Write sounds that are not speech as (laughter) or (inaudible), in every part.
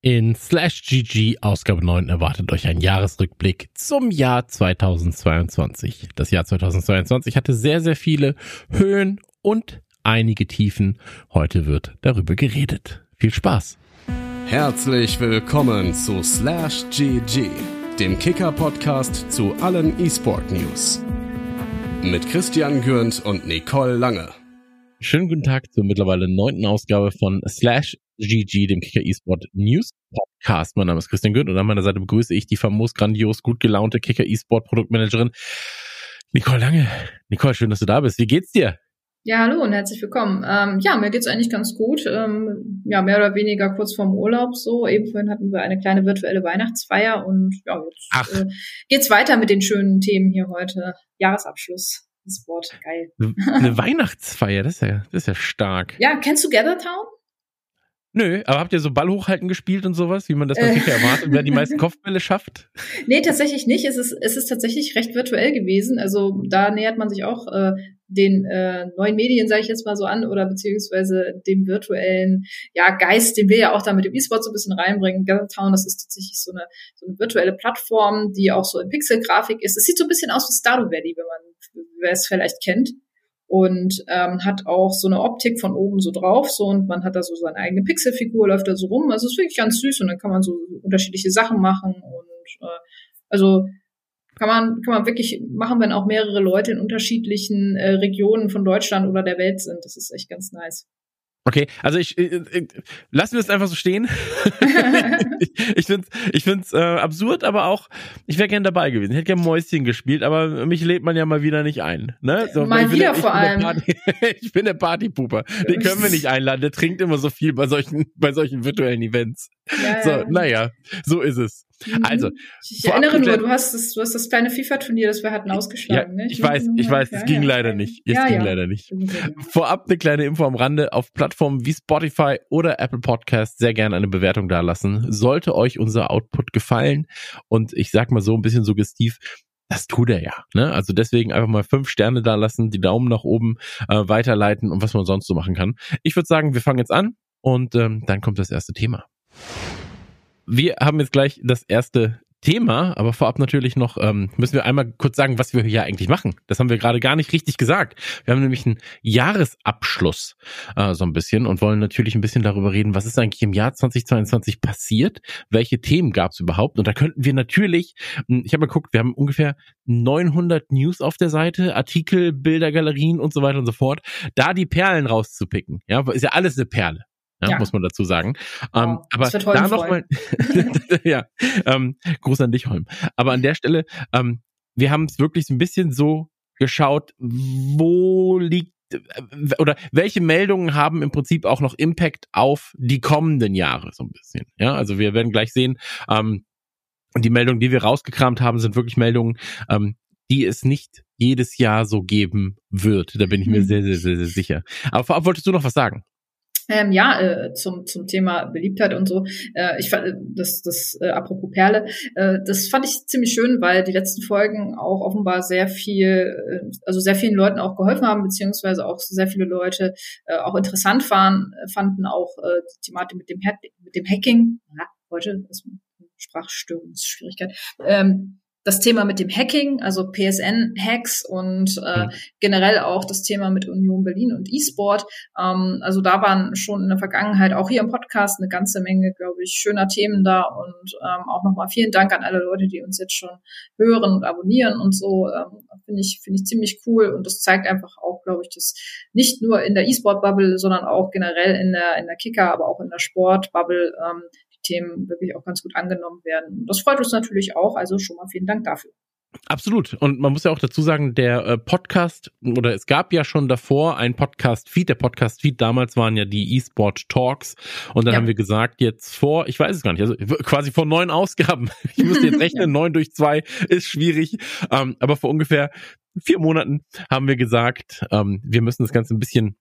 In Slash GG Ausgabe 9 erwartet euch ein Jahresrückblick zum Jahr 2022. Das Jahr 2022 hatte sehr, sehr viele Höhen und einige Tiefen. Heute wird darüber geredet. Viel Spaß! Herzlich willkommen zu Slash GG, dem Kicker-Podcast zu allen E-Sport News. Mit Christian Gürnt und Nicole Lange. Schönen guten Tag zur mittlerweile neunten Ausgabe von Slash GG, dem Kicker eSport News Podcast. Mein Name ist Christian Gürnt und an meiner Seite begrüße ich die famos grandios, gut gelaunte Kicker eSport Produktmanagerin Nicole Lange. Nicole, schön, dass du da bist. Wie geht's dir? Ja, hallo und herzlich willkommen. Ähm, ja, mir geht's eigentlich ganz gut. Ähm, ja, mehr oder weniger kurz vorm Urlaub so. Eben vorhin hatten wir eine kleine virtuelle Weihnachtsfeier und ja, jetzt äh, geht's weiter mit den schönen Themen hier heute. Jahresabschluss. E-Sport, geil. Eine (laughs) Weihnachtsfeier, das ist ja, das ist ja stark. Ja, kennst du Gathertown? Nö, aber habt ihr so Ball hochhalten gespielt und sowas, wie man das äh. erwartet, wer die meisten (laughs) Kopfbälle schafft? Nee, tatsächlich nicht. Es ist, es ist tatsächlich recht virtuell gewesen. Also da nähert man sich auch äh, den äh, neuen Medien, sage ich jetzt mal so an, oder beziehungsweise dem virtuellen ja, Geist, den wir ja auch da mit dem E-Sport so ein bisschen reinbringen. Gathertown, das ist tatsächlich so eine, so eine virtuelle Plattform, die auch so in Pixelgrafik ist. Es sieht so ein bisschen aus wie Stardew Valley, wenn man wer es vielleicht kennt und ähm, hat auch so eine Optik von oben so drauf, so und man hat da so seine eigene Pixelfigur, läuft da so rum. Also es ist wirklich ganz süß und dann kann man so unterschiedliche Sachen machen und äh, also kann man kann man wirklich machen, wenn auch mehrere Leute in unterschiedlichen äh, Regionen von Deutschland oder der Welt sind. Das ist echt ganz nice. Okay, also ich, ich, ich lassen wir es einfach so stehen. (laughs) ich ich finde es ich find's, äh, absurd, aber auch, ich wäre gern dabei gewesen. Ich hätte gern Mäuschen gespielt, aber mich lädt man ja mal wieder nicht ein. Ne? So, mal wieder der, vor allem. Party, (laughs) ich bin der Partypuper. Den können wir nicht einladen. Der trinkt immer so viel bei solchen, bei solchen virtuellen Events. Ja, so, ja. naja, so ist es. Mhm. Also, ich erinnere nur, du hast das, du hast das kleine FIFA-Turnier, das wir hatten, ausgeschlagen. Ja, ne? Ich, ich weiß, ich weiß, es ja, ging ja. leider nicht. Es ging leider nicht. Vorab eine kleine Info am Rande auf Plattformen wie Spotify oder Apple Podcast sehr gerne eine Bewertung dalassen. Sollte euch unser Output gefallen und ich sag mal so ein bisschen suggestiv, das tut er ja. Ne? Also deswegen einfach mal fünf Sterne da lassen, die Daumen nach oben äh, weiterleiten und was man sonst so machen kann. Ich würde sagen, wir fangen jetzt an und ähm, dann kommt das erste Thema. Wir haben jetzt gleich das erste Thema, aber vorab natürlich noch ähm, müssen wir einmal kurz sagen, was wir hier eigentlich machen. Das haben wir gerade gar nicht richtig gesagt. Wir haben nämlich einen Jahresabschluss äh, so ein bisschen und wollen natürlich ein bisschen darüber reden, was ist eigentlich im Jahr 2022 passiert, welche Themen gab es überhaupt und da könnten wir natürlich, hm, ich habe mal geguckt, wir haben ungefähr 900 News auf der Seite, Artikel, Bilder, Galerien und so weiter und so fort, da die Perlen rauszupicken. Ja, ist ja alles eine Perle ja, ja. muss man dazu sagen. Ähm, aber da nochmal, (laughs) (laughs) ja, ähm, Gruß an dich, Holm. Aber an der Stelle, ähm, wir haben es wirklich so ein bisschen so geschaut, wo liegt äh, oder welche Meldungen haben im Prinzip auch noch Impact auf die kommenden Jahre so ein bisschen. Ja, also wir werden gleich sehen, ähm, die Meldungen, die wir rausgekramt haben, sind wirklich Meldungen, ähm, die es nicht jedes Jahr so geben wird. Da bin ich mir mhm. sehr, sehr, sehr, sehr sicher. Aber vorab wolltest du noch was sagen? Ähm, ja, äh, zum, zum Thema Beliebtheit und so. Äh, ich fand äh, das, das äh, apropos Perle, äh, das fand ich ziemlich schön, weil die letzten Folgen auch offenbar sehr viel, äh, also sehr vielen Leuten auch geholfen haben, beziehungsweise auch sehr viele Leute äh, auch interessant waren, äh, fanden auch äh, die Thematik mit dem, mit dem Hacking. Ja, heute ist Sprachstörungsschwierigkeit. Ähm, das Thema mit dem Hacking, also PSN-Hacks und äh, mhm. generell auch das Thema mit Union Berlin und E-Sport. Ähm, also da waren schon in der Vergangenheit auch hier im Podcast eine ganze Menge, glaube ich, schöner Themen da und ähm, auch nochmal vielen Dank an alle Leute, die uns jetzt schon hören und abonnieren und so. Ähm, Finde ich, finde ich ziemlich cool und das zeigt einfach auch, glaube ich, dass nicht nur in der E-Sport-Bubble, sondern auch generell in der, in der Kicker, aber auch in der Sport-Bubble ähm, Themen wirklich auch ganz gut angenommen werden. Das freut uns natürlich auch. Also schon mal vielen Dank dafür. Absolut. Und man muss ja auch dazu sagen, der äh, Podcast, oder es gab ja schon davor ein Podcast-Feed. Der Podcast-Feed damals waren ja die E-Sport Talks. Und dann ja. haben wir gesagt, jetzt vor, ich weiß es gar nicht, also quasi vor neun Ausgaben. (laughs) Ich muss jetzt rechnen, (laughs) neun durch zwei ist schwierig. Ähm, aber vor ungefähr vier Monaten haben wir gesagt, ähm, wir müssen das Ganze ein bisschen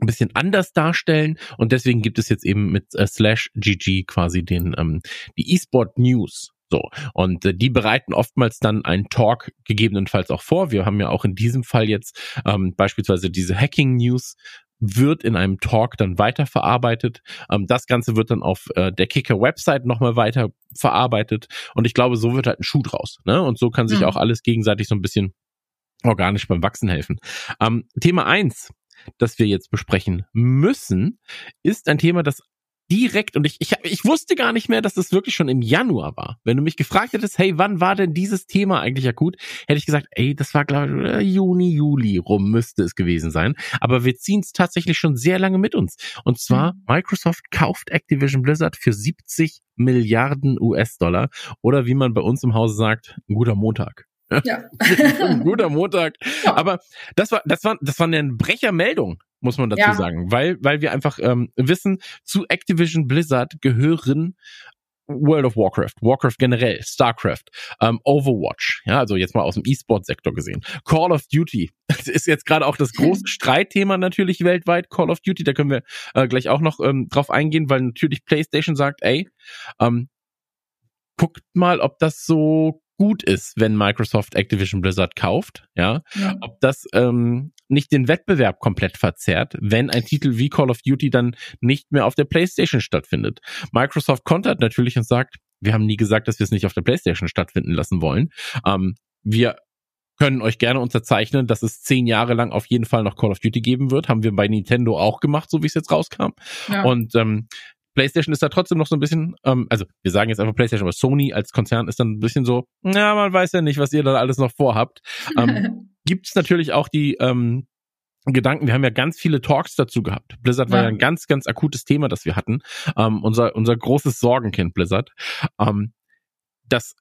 ein bisschen anders darstellen und deswegen gibt es jetzt eben mit äh, slash GG quasi den ähm, die E-Sport News. So, und äh, die bereiten oftmals dann einen Talk gegebenenfalls auch vor. Wir haben ja auch in diesem Fall jetzt ähm, beispielsweise diese Hacking News wird in einem Talk dann weiterverarbeitet. Ähm, das Ganze wird dann auf äh, der Kicker-Website nochmal weiter verarbeitet. Und ich glaube, so wird halt ein Schuh draus. Ne? Und so kann sich mhm. auch alles gegenseitig so ein bisschen organisch beim Wachsen helfen. Ähm, Thema eins, das wir jetzt besprechen müssen, ist ein Thema, das direkt und ich, ich, ich wusste gar nicht mehr, dass das wirklich schon im Januar war. Wenn du mich gefragt hättest, hey, wann war denn dieses Thema eigentlich akut, hätte ich gesagt, ey, das war glaube ich Juni, Juli rum müsste es gewesen sein. Aber wir ziehen es tatsächlich schon sehr lange mit uns. Und zwar mhm. Microsoft kauft Activision Blizzard für 70 Milliarden US-Dollar oder wie man bei uns im Hause sagt, ein guter Montag. Ja. (laughs) ein guter Montag. Ja. Aber das war, das war, das war eine Brechermeldung muss man dazu ja. sagen, weil, weil wir einfach ähm, wissen, zu Activision Blizzard gehören World of Warcraft, Warcraft generell, StarCraft, ähm, Overwatch, ja, also jetzt mal aus dem E-Sport-Sektor gesehen. Call of Duty (laughs) das ist jetzt gerade auch das große (laughs) Streitthema natürlich weltweit, Call of Duty, da können wir äh, gleich auch noch ähm, drauf eingehen, weil natürlich PlayStation sagt, ey, ähm, guckt mal, ob das so gut ist, wenn Microsoft Activision Blizzard kauft, ja, ja. ob das ähm, nicht den Wettbewerb komplett verzerrt, wenn ein Titel wie Call of Duty dann nicht mehr auf der PlayStation stattfindet. Microsoft kontert natürlich und sagt, wir haben nie gesagt, dass wir es nicht auf der PlayStation stattfinden lassen wollen. Ähm, wir können euch gerne unterzeichnen, dass es zehn Jahre lang auf jeden Fall noch Call of Duty geben wird. Haben wir bei Nintendo auch gemacht, so wie es jetzt rauskam. Ja. Und ähm, PlayStation ist da trotzdem noch so ein bisschen, ähm, also wir sagen jetzt einfach PlayStation, aber Sony als Konzern ist dann ein bisschen so, ja, man weiß ja nicht, was ihr da alles noch vorhabt. Ähm, (laughs) Gibt es natürlich auch die ähm, Gedanken, wir haben ja ganz viele Talks dazu gehabt. Blizzard war ja, ein ganz, ganz akutes Thema, das wir hatten. Ähm, unser, unser großes Sorgenkind Blizzard. Ähm, das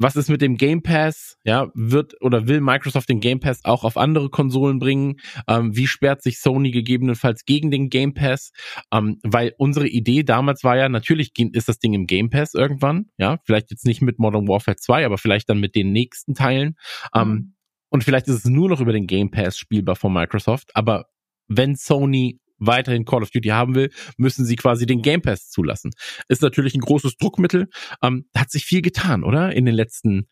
was ist mit dem Game Pass? Ja, wird oder will Microsoft den Game Pass auch auf andere Konsolen bringen? Ähm, wie sperrt sich Sony gegebenenfalls gegen den Game Pass? Ähm, weil unsere Idee damals war ja, natürlich ist das Ding im Game Pass irgendwann. Ja, vielleicht jetzt nicht mit Modern Warfare 2, aber vielleicht dann mit den nächsten Teilen. Ähm, mhm. und vielleicht ist es nur noch über den Game Pass spielbar von Microsoft. Aber wenn Sony weiterhin Call of Duty haben will, müssen sie quasi den Game Pass zulassen. Ist natürlich ein großes Druckmittel. Ähm, hat sich viel getan, oder? In den letzten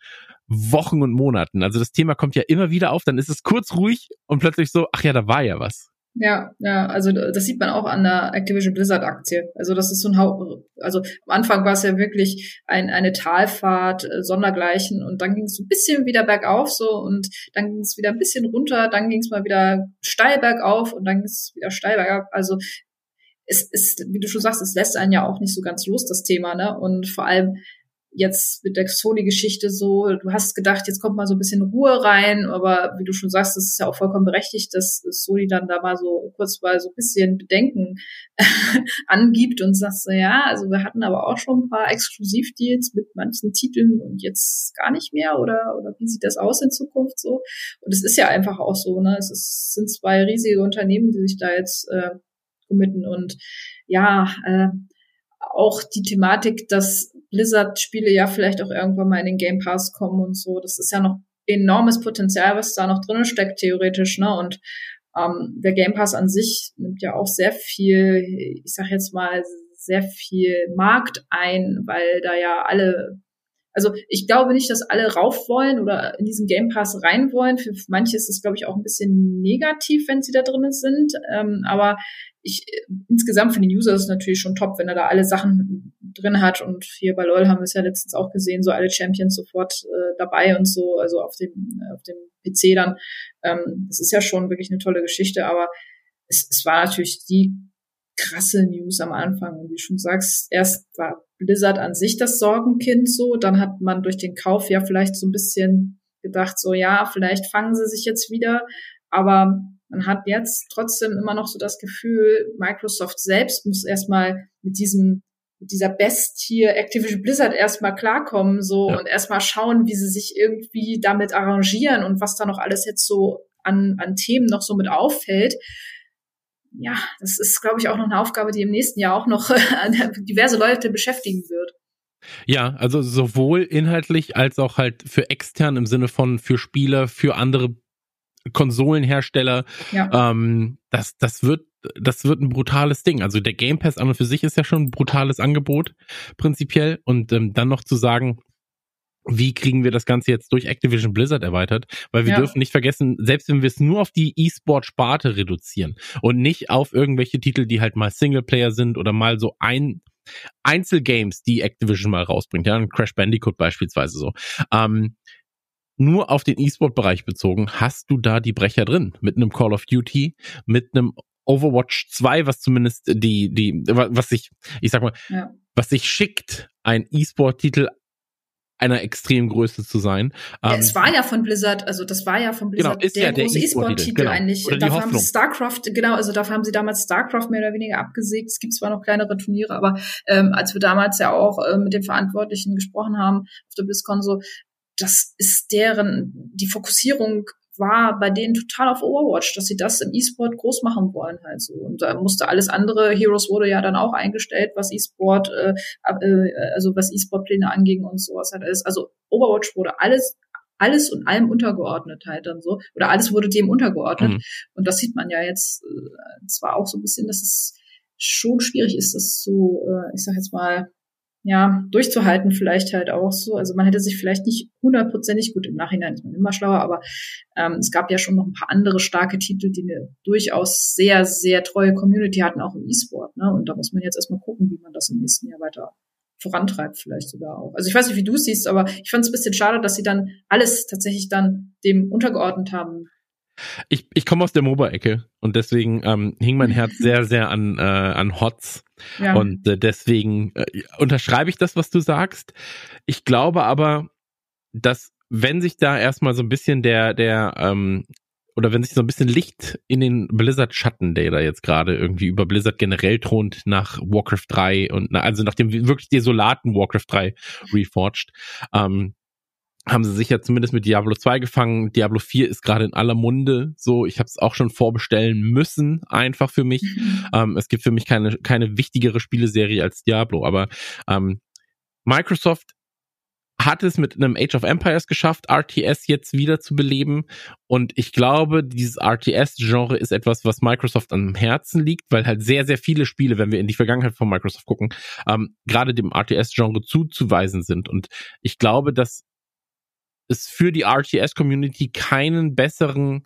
Wochen und Monaten. Also das Thema kommt ja immer wieder auf, dann ist es kurz ruhig und plötzlich so, ach ja, da war ja was. Ja, ja, also das sieht man auch an der Activision Blizzard Aktie. Also das ist so ein Haupt, also am Anfang war es ja wirklich ein, eine Talfahrt, äh, Sondergleichen und dann ging es so ein bisschen wieder bergauf so und dann ging es wieder ein bisschen runter, dann ging es mal wieder steil bergauf und dann ging es wieder steil bergab. Also es ist, wie du schon sagst, es lässt einen ja auch nicht so ganz los, das Thema, ne? Und vor allem jetzt mit der Sony-Geschichte so, du hast gedacht, jetzt kommt mal so ein bisschen Ruhe rein, aber wie du schon sagst, das ist ja auch vollkommen berechtigt, dass Sony dann da mal so kurz mal so ein bisschen Bedenken (laughs) angibt und sagt so, ja, also wir hatten aber auch schon ein paar Exklusivdeals mit manchen Titeln und jetzt gar nicht mehr oder, oder wie sieht das aus in Zukunft so? Und es ist ja einfach auch so, ne, es ist, sind zwei riesige Unternehmen, die sich da jetzt äh, committen und ja, äh, auch die Thematik, dass Blizzard-Spiele ja vielleicht auch irgendwann mal in den Game Pass kommen und so. Das ist ja noch enormes Potenzial, was da noch drin steckt, theoretisch, ne? Und ähm, der Game Pass an sich nimmt ja auch sehr viel, ich sag jetzt mal, sehr viel Markt ein, weil da ja alle also ich glaube nicht, dass alle rauf wollen oder in diesen Game Pass rein wollen. Für manche ist es, glaube ich, auch ein bisschen negativ, wenn sie da drinnen sind. Ähm, aber ich insgesamt für den User ist es natürlich schon top, wenn er da alle Sachen drin hat. Und hier bei LOL haben wir es ja letztens auch gesehen, so alle Champions sofort äh, dabei und so, also auf dem, auf dem PC dann. Ähm, das ist ja schon wirklich eine tolle Geschichte, aber es, es war natürlich die krasse News am Anfang. Und wie du schon sagst, erst war Blizzard an sich das Sorgenkind so. Dann hat man durch den Kauf ja vielleicht so ein bisschen gedacht, so ja, vielleicht fangen sie sich jetzt wieder. Aber man hat jetzt trotzdem immer noch so das Gefühl, Microsoft selbst muss erstmal mit diesem mit dieser Bestie Activision Blizzard erstmal klarkommen so ja. und erstmal schauen, wie sie sich irgendwie damit arrangieren und was da noch alles jetzt so an, an Themen noch so mit auffällt ja, das ist, glaube ich, auch noch eine Aufgabe, die im nächsten Jahr auch noch (laughs) diverse Leute beschäftigen wird. Ja, also sowohl inhaltlich als auch halt für extern im Sinne von für Spieler, für andere Konsolenhersteller. Ja. Ähm, das, das wird, das wird ein brutales Ding. Also der Game Pass an und für sich ist ja schon ein brutales Angebot, prinzipiell. Und ähm, dann noch zu sagen, wie kriegen wir das Ganze jetzt durch Activision Blizzard erweitert? Weil wir ja. dürfen nicht vergessen, selbst wenn wir es nur auf die E-Sport-Sparte reduzieren und nicht auf irgendwelche Titel, die halt mal Singleplayer sind oder mal so ein Einzelgames, die Activision mal rausbringt, ja, Crash Bandicoot beispielsweise so. Ähm, nur auf den E-Sport-Bereich bezogen, hast du da die Brecher drin. Mit einem Call of Duty, mit einem Overwatch 2, was zumindest die, die, was sich, ich sag mal, ja. was sich schickt, ein E-Sport-Titel einer extremen Größe zu sein. Ja, ähm, es war ja von Blizzard, also das war ja von genau, Blizzard genau, der, ja der große E-Sport-Titel genau. eigentlich. Oder dafür haben StarCraft, genau, also dafür haben sie damals StarCraft mehr oder weniger abgesägt. Es gibt zwar noch kleinere Turniere, aber ähm, als wir damals ja auch äh, mit den Verantwortlichen gesprochen haben auf der BlizzCon so, das ist deren, die Fokussierung war bei denen total auf Overwatch, dass sie das im E-Sport groß machen wollen halt so. Und da musste alles andere, Heroes wurde ja dann auch eingestellt, was E-Sport, äh, äh, also was E-Sport-Pläne anging und sowas halt alles. Also Overwatch wurde alles alles und allem untergeordnet halt dann so. Oder alles wurde dem untergeordnet. Mhm. Und das sieht man ja jetzt äh, zwar auch so ein bisschen, dass es schon schwierig ist, das so, äh, ich sag jetzt mal, ja, durchzuhalten vielleicht halt auch so. Also man hätte sich vielleicht nicht hundertprozentig gut im Nachhinein ist man immer schlauer, aber ähm, es gab ja schon noch ein paar andere starke Titel, die eine durchaus sehr, sehr treue Community hatten, auch im E-Sport. Ne? Und da muss man jetzt erstmal gucken, wie man das im nächsten Jahr weiter vorantreibt, vielleicht sogar auch. Also ich weiß nicht, wie du es siehst, aber ich fand es ein bisschen schade, dass sie dann alles tatsächlich dann dem untergeordnet haben, ich, ich komme aus der MOBA-Ecke und deswegen ähm, hing mein Herz (laughs) sehr, sehr an, äh, an HOTS. Ja. Und äh, deswegen äh, unterschreibe ich das, was du sagst. Ich glaube aber, dass wenn sich da erstmal so ein bisschen der, der, ähm, oder wenn sich so ein bisschen Licht in den Blizzard-Schatten, der da jetzt gerade irgendwie über Blizzard generell thront nach Warcraft 3 und also nach dem wirklich desolaten Warcraft 3 Reforged, ähm, haben sie sich ja zumindest mit Diablo 2 gefangen. Diablo 4 ist gerade in aller Munde. So, ich habe es auch schon vorbestellen müssen, einfach für mich. Mhm. Ähm, es gibt für mich keine, keine wichtigere Spieleserie als Diablo. Aber ähm, Microsoft hat es mit einem Age of Empires geschafft, RTS jetzt wieder zu beleben. Und ich glaube, dieses RTS-Genre ist etwas, was Microsoft am Herzen liegt, weil halt sehr, sehr viele Spiele, wenn wir in die Vergangenheit von Microsoft gucken, ähm, gerade dem RTS-Genre zuzuweisen sind. Und ich glaube, dass es für die RTS-Community keinen besseren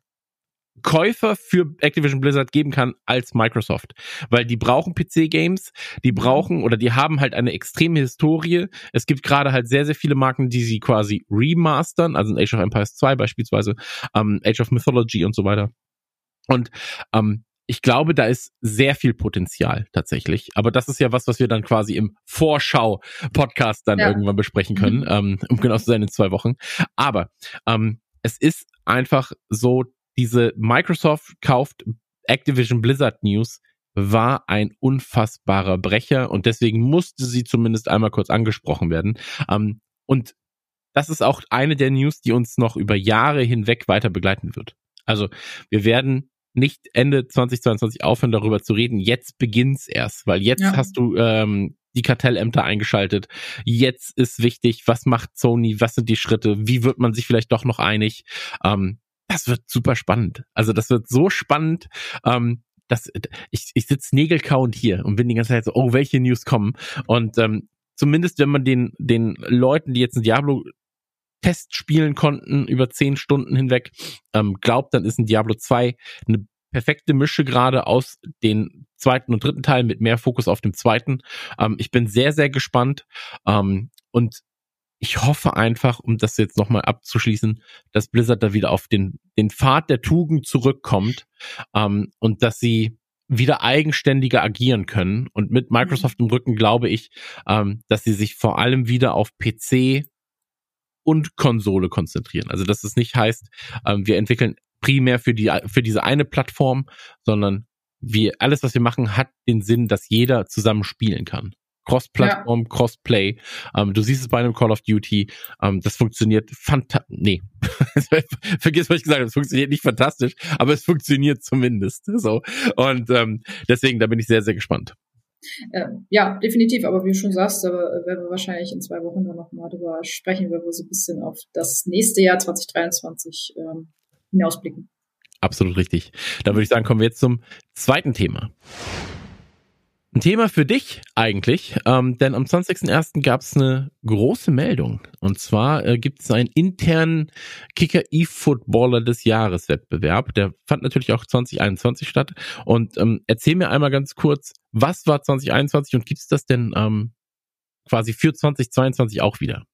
Käufer für Activision Blizzard geben kann als Microsoft, weil die brauchen PC-Games, die brauchen oder die haben halt eine extreme Historie. Es gibt gerade halt sehr, sehr viele Marken, die sie quasi remastern, also Age of Empires 2 beispielsweise, ähm, Age of Mythology und so weiter. Und ähm, ich glaube, da ist sehr viel Potenzial tatsächlich. Aber das ist ja was, was wir dann quasi im Vorschau-Podcast dann ja. irgendwann besprechen können, (laughs) ähm, um genau zu sein in zwei Wochen. Aber ähm, es ist einfach so, diese Microsoft kauft Activision Blizzard News war ein unfassbarer Brecher und deswegen musste sie zumindest einmal kurz angesprochen werden. Ähm, und das ist auch eine der News, die uns noch über Jahre hinweg weiter begleiten wird. Also wir werden nicht Ende 2022 aufhören, darüber zu reden. Jetzt beginnt's erst, weil jetzt ja. hast du ähm, die Kartellämter eingeschaltet. Jetzt ist wichtig, was macht Sony, was sind die Schritte, wie wird man sich vielleicht doch noch einig. Ähm, das wird super spannend. Also das wird so spannend. Ähm, dass ich, ich sitze nägelkauend hier und bin die ganze Zeit so, oh, welche News kommen. Und ähm, zumindest wenn man den, den Leuten, die jetzt ein Diablo Test spielen konnten über zehn Stunden hinweg, ähm, glaubt, dann ist ein Diablo 2 eine perfekte Mische gerade aus den zweiten und dritten Teil mit mehr Fokus auf dem zweiten. Ähm, ich bin sehr, sehr gespannt ähm, und ich hoffe einfach, um das jetzt nochmal abzuschließen, dass Blizzard da wieder auf den, den Pfad der Tugend zurückkommt ähm, und dass sie wieder eigenständiger agieren können. Und mit Microsoft im Rücken glaube ich, ähm, dass sie sich vor allem wieder auf PC und Konsole konzentrieren. Also dass es nicht heißt, ähm, wir entwickeln primär für die für diese eine Plattform, sondern wir alles, was wir machen, hat den Sinn, dass jeder zusammen spielen kann. Cross-Plattform, ja. Cross-Play. Ähm, du siehst es bei einem Call of Duty. Ähm, das funktioniert fantastisch. Nee, (laughs) vergiss, was ich gesagt habe. Es funktioniert nicht fantastisch, aber es funktioniert zumindest. So und ähm, deswegen, da bin ich sehr, sehr gespannt. Äh, ja, definitiv. Aber wie du schon sagst, da werden wir wahrscheinlich in zwei Wochen dann nochmal drüber sprechen, wenn wir so ein bisschen auf das nächste Jahr 2023 ähm, hinausblicken. Absolut richtig. Da würde ich sagen, kommen wir jetzt zum zweiten Thema. Ein Thema für dich eigentlich, ähm, denn am 20.01. gab es eine große Meldung. Und zwar äh, gibt es einen internen Kicker E-Footballer des Jahres Wettbewerb. Der fand natürlich auch 2021 statt. Und ähm, erzähl mir einmal ganz kurz, was war 2021 und gibt es das denn ähm, quasi für 2022 auch wieder?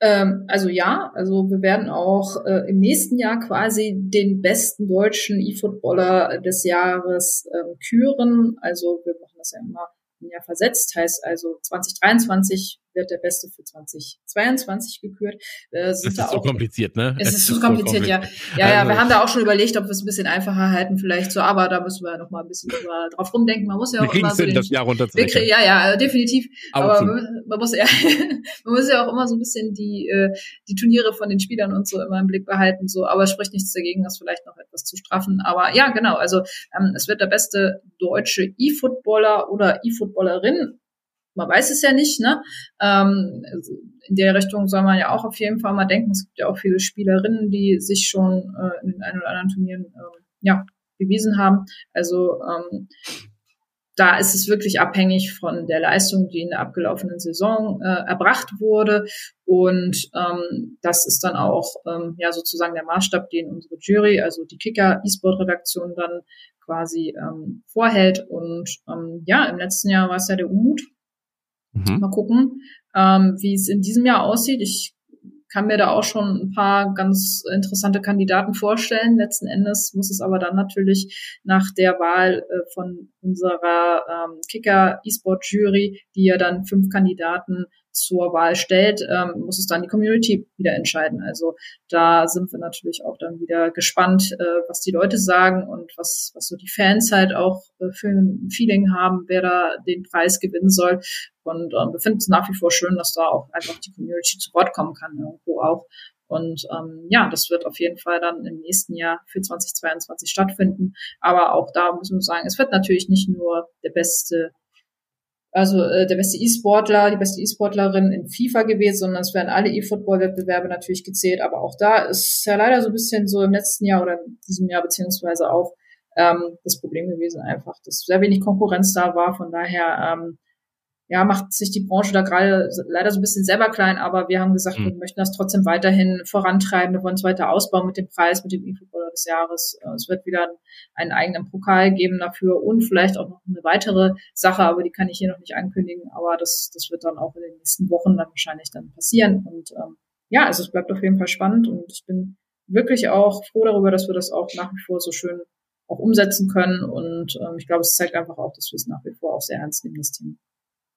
Ähm, also ja, also wir werden auch äh, im nächsten Jahr quasi den besten deutschen E-Footballer des Jahres ähm, küren. Also wir machen das ja immer ein Jahr versetzt, heißt also 2023 wird der Beste für 2022 gekürt. Äh, das ist da so kompliziert, ne? Es, es ist so kompliziert, kompliziert, ja. Ja, ja, also wir haben da auch schon überlegt, ob wir es ein bisschen einfacher halten, vielleicht so, aber da müssen wir noch mal ein bisschen drauf rumdenken. Man muss ja auch immer so den, das Jahr runterzurechnen. Ja, ja, definitiv. Aber, aber man, man, muss ja, (laughs) man muss ja auch immer so ein bisschen die, äh, die Turniere von den Spielern und so immer im Blick behalten, so. Aber es spricht nichts dagegen, das vielleicht noch etwas zu straffen. Aber ja, genau. Also, ähm, es wird der beste deutsche E-Footballer oder E-Footballerin man weiß es ja nicht, ne? Ähm, in der Richtung soll man ja auch auf jeden Fall mal denken. Es gibt ja auch viele Spielerinnen, die sich schon äh, in den ein oder anderen Turnieren äh, ja, bewiesen haben. Also ähm, da ist es wirklich abhängig von der Leistung, die in der abgelaufenen Saison äh, erbracht wurde. Und ähm, das ist dann auch ähm, ja sozusagen der Maßstab, den unsere Jury, also die Kicker E-Sport-Redaktion dann quasi ähm, vorhält. Und ähm, ja, im letzten Jahr war es ja der Umut, Mhm. Mal gucken, ähm, wie es in diesem Jahr aussieht. Ich kann mir da auch schon ein paar ganz interessante Kandidaten vorstellen. Letzten Endes muss es aber dann natürlich nach der Wahl äh, von unserer ähm, Kicker E-Sport Jury, die ja dann fünf Kandidaten zur Wahl stellt, ähm, muss es dann die Community wieder entscheiden. Also da sind wir natürlich auch dann wieder gespannt, äh, was die Leute sagen und was, was so die Fans halt auch äh, für ein Feeling haben, wer da den Preis gewinnen soll. Und ähm, wir finden es nach wie vor schön, dass da auch einfach die Community zu Wort kommen kann, irgendwo auch. Und ähm, ja, das wird auf jeden Fall dann im nächsten Jahr für 2022 stattfinden. Aber auch da müssen wir sagen, es wird natürlich nicht nur der beste also äh, der beste E-Sportler, die beste E-Sportlerin in FIFA gewählt, sondern es werden alle E-Football-Wettbewerbe natürlich gezählt. Aber auch da ist ja leider so ein bisschen so im letzten Jahr oder in diesem Jahr beziehungsweise auch ähm, das Problem gewesen einfach, dass sehr wenig Konkurrenz da war. Von daher ähm, ja, macht sich die Branche da gerade leider so ein bisschen selber klein, aber wir haben gesagt, mhm. wir möchten das trotzdem weiterhin vorantreiben. Wir wollen es weiter ausbauen mit dem Preis, mit dem E-Footballer des Jahres. Äh, es wird wieder einen eigenen Pokal geben dafür und vielleicht auch noch eine weitere Sache, aber die kann ich hier noch nicht ankündigen. Aber das, das wird dann auch in den nächsten Wochen dann wahrscheinlich dann passieren. Und ähm, ja, also es bleibt auf jeden Fall spannend und ich bin wirklich auch froh darüber, dass wir das auch nach wie vor so schön auch umsetzen können. Und ähm, ich glaube, es zeigt einfach auch, dass wir es nach wie vor auch sehr ernst nehmen, das Thema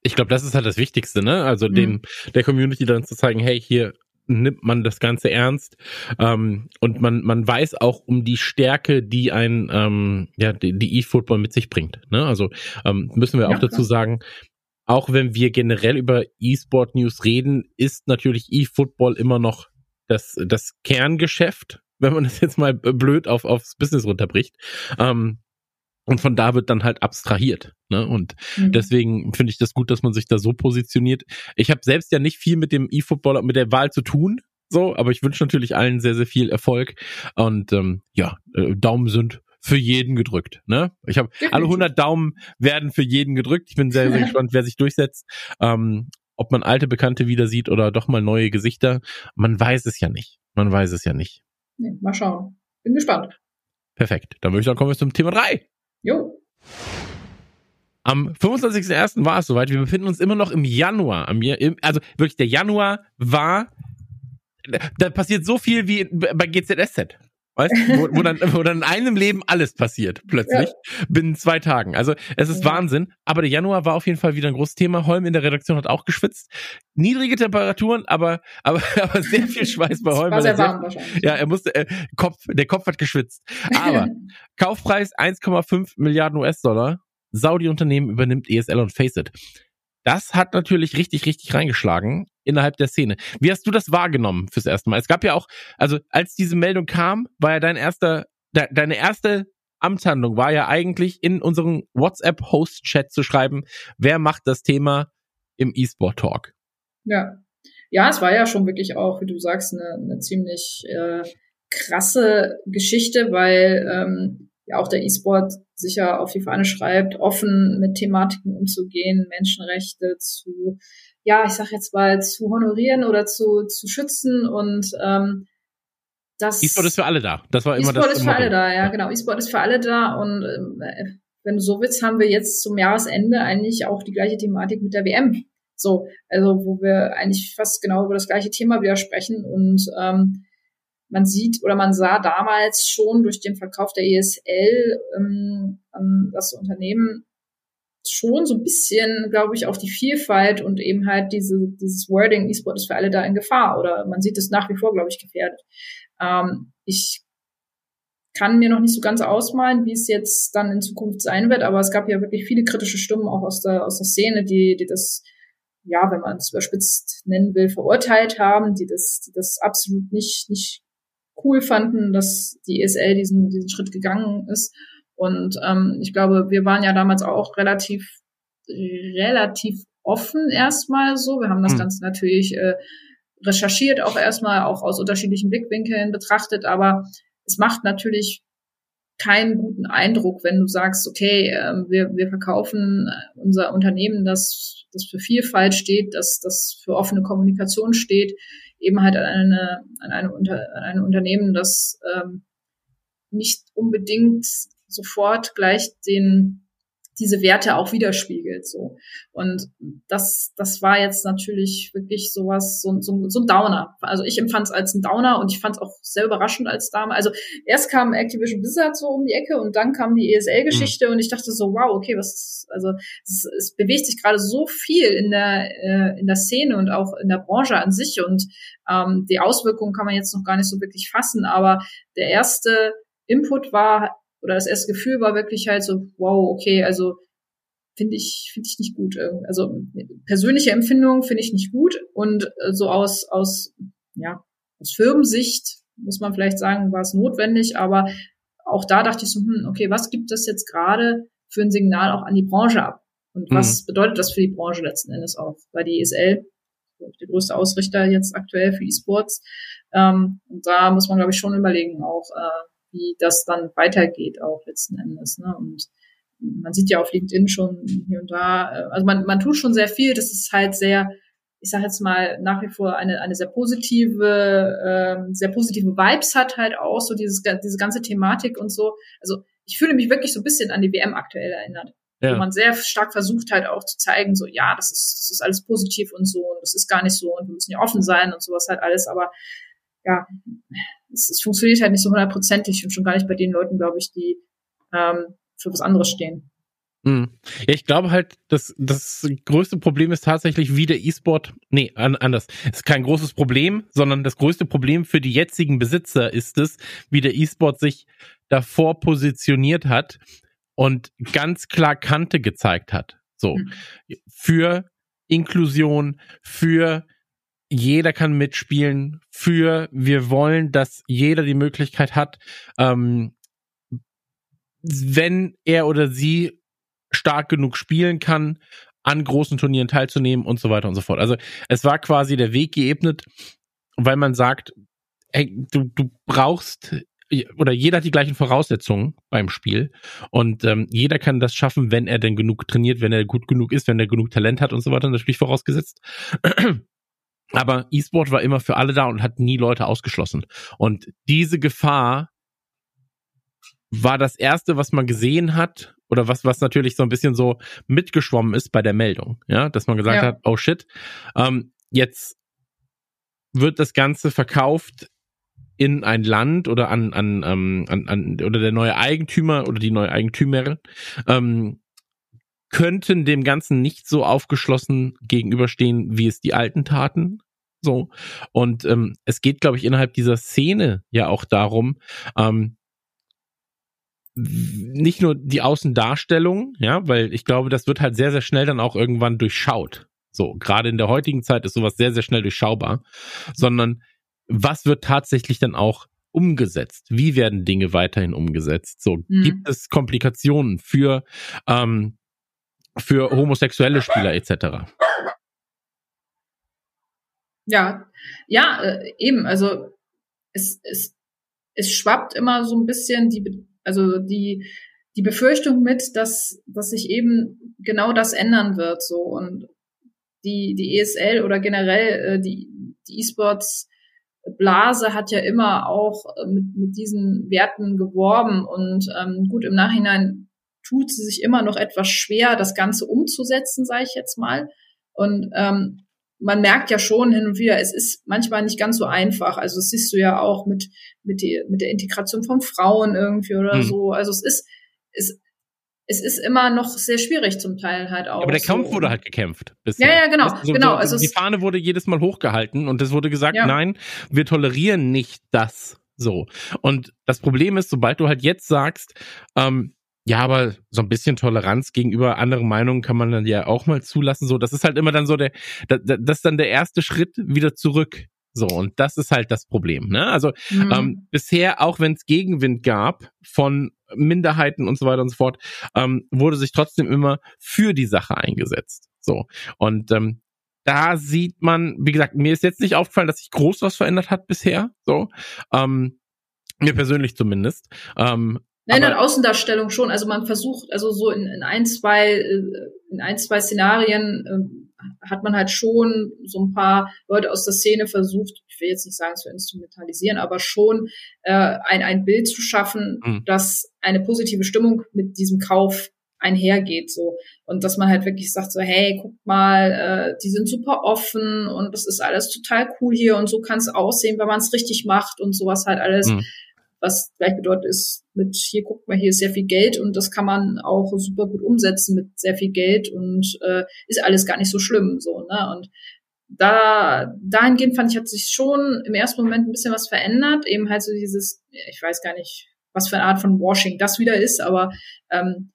ich glaube, das ist halt das Wichtigste, ne? Also mhm. dem der Community dann zu zeigen, hey, hier nimmt man das Ganze ernst ähm, und man man weiß auch um die Stärke, die ein ähm, ja die E-Football mit sich bringt. Ne? Also ähm, müssen wir ja, auch dazu sagen, auch wenn wir generell über E-Sport News reden, ist natürlich E-Football immer noch das das Kerngeschäft, wenn man das jetzt mal blöd auf aufs Business runterbricht. Ähm, und von da wird dann halt abstrahiert. Ne? Und mhm. deswegen finde ich das gut, dass man sich da so positioniert. Ich habe selbst ja nicht viel mit dem E-Footballer, mit der Wahl zu tun, so, aber ich wünsche natürlich allen sehr, sehr viel Erfolg. Und ähm, ja, äh, Daumen sind für jeden gedrückt. Ne? Ich habe alle 100 Daumen werden für jeden gedrückt. Ich bin sehr, sehr (laughs) gespannt, wer sich durchsetzt. Ähm, ob man alte Bekannte wieder sieht oder doch mal neue Gesichter. Man weiß es ja nicht. Man weiß es ja nicht. Nee, mal schauen. Bin gespannt. Perfekt. Dann würde ich sagen, kommen wir zum Thema drei. Jo. Am 25.01. war es soweit. Wir befinden uns immer noch im Januar. Also wirklich, der Januar war. Da passiert so viel wie bei GZSZ. Weißt du, wo, wo, dann, wo dann in einem Leben alles passiert, plötzlich, ja. binnen zwei Tagen. Also es ist ja. Wahnsinn. Aber der Januar war auf jeden Fall wieder ein großes Thema. Holm in der Redaktion hat auch geschwitzt. Niedrige Temperaturen, aber, aber, (laughs) aber sehr viel Schweiß bei Holm. War sehr warm wahrscheinlich. Ja, er musste, äh, Kopf, der Kopf hat geschwitzt. Aber (laughs) Kaufpreis 1,5 Milliarden US-Dollar. Saudi-Unternehmen übernimmt ESL und Faceit. Das hat natürlich richtig, richtig reingeschlagen innerhalb der Szene. Wie hast du das wahrgenommen fürs erste Mal? Es gab ja auch, also als diese Meldung kam, war ja dein erster, de, deine erste Amtshandlung war ja eigentlich in unserem WhatsApp-Host-Chat zu schreiben, wer macht das Thema im E-Sport-Talk. Ja. Ja, es war ja schon wirklich auch, wie du sagst, eine, eine ziemlich äh, krasse Geschichte, weil ähm, ja auch der E-Sport sicher auf die Fahne schreibt, offen mit Thematiken umzugehen, Menschenrechte zu, ja, ich sag jetzt mal, zu honorieren oder zu, zu schützen und ähm, das. E-Sport ist für alle da. Das war immer E-Sport das. Ist für alle da, ja, genau. E-Sport ist für alle da und äh, wenn du so willst, haben wir jetzt zum Jahresende eigentlich auch die gleiche Thematik mit der WM. So, also wo wir eigentlich fast genau über das gleiche Thema wieder sprechen und ähm, man sieht oder man sah damals schon durch den Verkauf der ESL ähm, das Unternehmen schon so ein bisschen, glaube ich, auch die Vielfalt und eben halt diese, dieses Wording, E-Sport ist für alle da in Gefahr oder man sieht es nach wie vor, glaube ich, gefährdet. Ähm, ich kann mir noch nicht so ganz ausmalen, wie es jetzt dann in Zukunft sein wird, aber es gab ja wirklich viele kritische Stimmen auch aus der, aus der Szene, die, die das, ja, wenn man es überspitzt nennen will, verurteilt haben, die das, die das absolut nicht, nicht cool fanden, dass die ESL diesen, diesen Schritt gegangen ist. Und ähm, ich glaube, wir waren ja damals auch relativ, relativ offen erstmal so. Wir haben das hm. Ganze natürlich äh, recherchiert, auch erstmal auch aus unterschiedlichen Blickwinkeln betrachtet, aber es macht natürlich keinen guten Eindruck, wenn du sagst, okay, äh, wir, wir verkaufen unser Unternehmen, das, das für Vielfalt steht, das, das für offene Kommunikation steht, eben halt an eine, an eine, Unter, an ein Unternehmen, das ähm, nicht unbedingt sofort gleich den diese Werte auch widerspiegelt. So. Und das, das war jetzt natürlich wirklich sowas, so, so, so ein Downer. Also ich empfand es als ein Downer und ich fand es auch sehr überraschend als Dame. Also erst kam Activision Blizzard so um die Ecke und dann kam die ESL-Geschichte mhm. und ich dachte so, wow, okay, was, also es, es bewegt sich gerade so viel in der, äh, in der Szene und auch in der Branche an sich und ähm, die Auswirkungen kann man jetzt noch gar nicht so wirklich fassen, aber der erste Input war oder das erste Gefühl war wirklich halt so, wow, okay, also finde ich finde ich nicht gut. Also persönliche Empfindung finde ich nicht gut und äh, so aus aus ja aus Firmensicht muss man vielleicht sagen, war es notwendig, aber auch da dachte ich so, hm, okay, was gibt es jetzt gerade für ein Signal auch an die Branche ab? Und was mhm. bedeutet das für die Branche letzten Endes auch? Weil die ESL, der größte Ausrichter jetzt aktuell für E-Sports, ähm, und da muss man, glaube ich, schon überlegen, auch äh, wie das dann weitergeht auch letzten Endes. Ne? Und man sieht ja auf LinkedIn schon hier und da, äh, also man, man tut schon sehr viel, das ist halt sehr, ich sage jetzt mal, nach wie vor eine, eine sehr positive, ähm, sehr positive Vibes hat halt auch, so dieses, diese ganze Thematik und so. Also ich fühle mich wirklich so ein bisschen an die WM aktuell erinnert. Ja. Wo man sehr stark versucht halt auch zu zeigen, so ja, das ist, das ist alles positiv und so und das ist gar nicht so und wir müssen ja offen sein und sowas halt alles, aber ja, es, es funktioniert halt nicht so hundertprozentig und schon gar nicht bei den Leuten, glaube ich, die ähm, für was anderes stehen. Hm. Ja, ich glaube halt, das, das größte Problem ist tatsächlich, wie der E-Sport, nee, an, anders. Es ist kein großes Problem, sondern das größte Problem für die jetzigen Besitzer ist es, wie der E-Sport sich davor positioniert hat und ganz klar Kante gezeigt hat. So. Mhm. Für Inklusion, für jeder kann mitspielen, für wir wollen, dass jeder die Möglichkeit hat, ähm, wenn er oder sie stark genug spielen kann, an großen Turnieren teilzunehmen und so weiter und so fort. Also es war quasi der Weg geebnet, weil man sagt, ey, du, du brauchst oder jeder hat die gleichen Voraussetzungen beim Spiel und ähm, jeder kann das schaffen, wenn er denn genug trainiert, wenn er gut genug ist, wenn er genug Talent hat und so weiter, natürlich vorausgesetzt. Aber E-Sport war immer für alle da und hat nie Leute ausgeschlossen. Und diese Gefahr war das erste, was man gesehen hat oder was was natürlich so ein bisschen so mitgeschwommen ist bei der Meldung, ja, dass man gesagt ja. hat, oh shit, ähm, jetzt wird das Ganze verkauft in ein Land oder an an, ähm, an, an oder der neue Eigentümer oder die neue Eigentümerin ähm, könnten dem Ganzen nicht so aufgeschlossen gegenüberstehen, wie es die Alten taten. So. Und ähm, es geht, glaube ich, innerhalb dieser Szene ja auch darum, ähm, nicht nur die Außendarstellung, ja, weil ich glaube, das wird halt sehr, sehr schnell dann auch irgendwann durchschaut. So, gerade in der heutigen Zeit ist sowas sehr, sehr schnell durchschaubar, sondern was wird tatsächlich dann auch umgesetzt? Wie werden Dinge weiterhin umgesetzt? So, mhm. gibt es Komplikationen für ähm, für homosexuelle Spieler etc. Ja, ja, äh, eben. Also es, es, es schwappt immer so ein bisschen die, also die die Befürchtung mit, dass, dass sich eben genau das ändern wird, so und die, die ESL oder generell äh, die, E-Sports Blase hat ja immer auch äh, mit, mit diesen Werten geworben und ähm, gut im Nachhinein tut sie sich immer noch etwas schwer, das Ganze umzusetzen, sage ich jetzt mal. Und ähm, man merkt ja schon hin und wieder, es ist manchmal nicht ganz so einfach. Also das siehst du ja auch mit mit, die, mit der Integration von Frauen irgendwie oder hm. so. Also es ist es, es ist immer noch sehr schwierig zum Teil halt auch. Aber der Kampf so. wurde halt gekämpft. Bisher. Ja, ja, genau. Also, genau. Also die Fahne wurde jedes Mal hochgehalten und es wurde gesagt, ja. nein, wir tolerieren nicht das. So. Und das Problem ist, sobald du halt jetzt sagst, ähm, ja, aber so ein bisschen Toleranz gegenüber anderen Meinungen kann man dann ja auch mal zulassen. So, das ist halt immer dann so der, das, ist dann der erste Schritt wieder zurück. So, und das ist halt das Problem. Ne? Also mhm. ähm, bisher, auch wenn es Gegenwind gab von Minderheiten und so weiter und so fort, ähm, wurde sich trotzdem immer für die Sache eingesetzt. So. Und ähm, da sieht man, wie gesagt, mir ist jetzt nicht aufgefallen, dass sich groß was verändert hat bisher. So. Ähm, mir persönlich zumindest. Ähm, Nein, in Außendarstellung schon. Also man versucht, also so in, in ein, zwei, äh, in ein, zwei Szenarien äh, hat man halt schon so ein paar Leute aus der Szene versucht, ich will jetzt nicht sagen zu instrumentalisieren, aber schon äh, ein, ein Bild zu schaffen, mhm. das eine positive Stimmung mit diesem Kauf einhergeht so und dass man halt wirklich sagt so hey guck mal äh, die sind super offen und das ist alles total cool hier und so kann es aussehen wenn man es richtig macht und sowas halt alles mhm was gleich bedeutet ist mit hier guckt mal, hier ist sehr viel Geld und das kann man auch super gut umsetzen mit sehr viel Geld und äh, ist alles gar nicht so schlimm so ne und da dahingehend fand ich hat sich schon im ersten Moment ein bisschen was verändert eben halt so dieses ich weiß gar nicht was für eine Art von Washing das wieder ist aber ähm,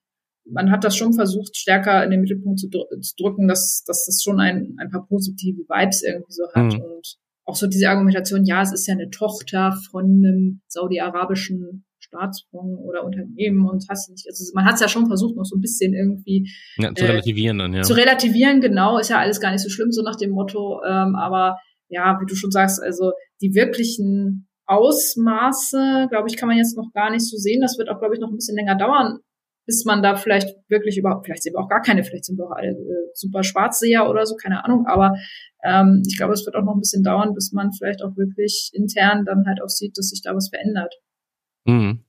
man hat das schon versucht, stärker in den Mittelpunkt zu, dr zu drücken, dass, dass das schon ein, ein paar positive Vibes irgendwie so hat. Mhm. Und auch so diese Argumentation, ja, es ist ja eine Tochter von einem saudi-arabischen Staatsfonds oder Unternehmen und hast nicht, also man hat es ja schon versucht, noch so ein bisschen irgendwie ja, zu äh, relativieren dann, ja. Zu relativieren, genau, ist ja alles gar nicht so schlimm, so nach dem Motto, ähm, aber ja, wie du schon sagst, also die wirklichen Ausmaße, glaube ich, kann man jetzt noch gar nicht so sehen. Das wird auch, glaube ich, noch ein bisschen länger dauern, bis man da vielleicht wirklich überhaupt, vielleicht sehen wir auch gar keine, vielleicht sind wir auch alle äh, super Schwarzseher oder so, keine Ahnung, aber ähm, ich glaube, es wird auch noch ein bisschen dauern, bis man vielleicht auch wirklich intern dann halt auch sieht, dass sich da was verändert. Mhm.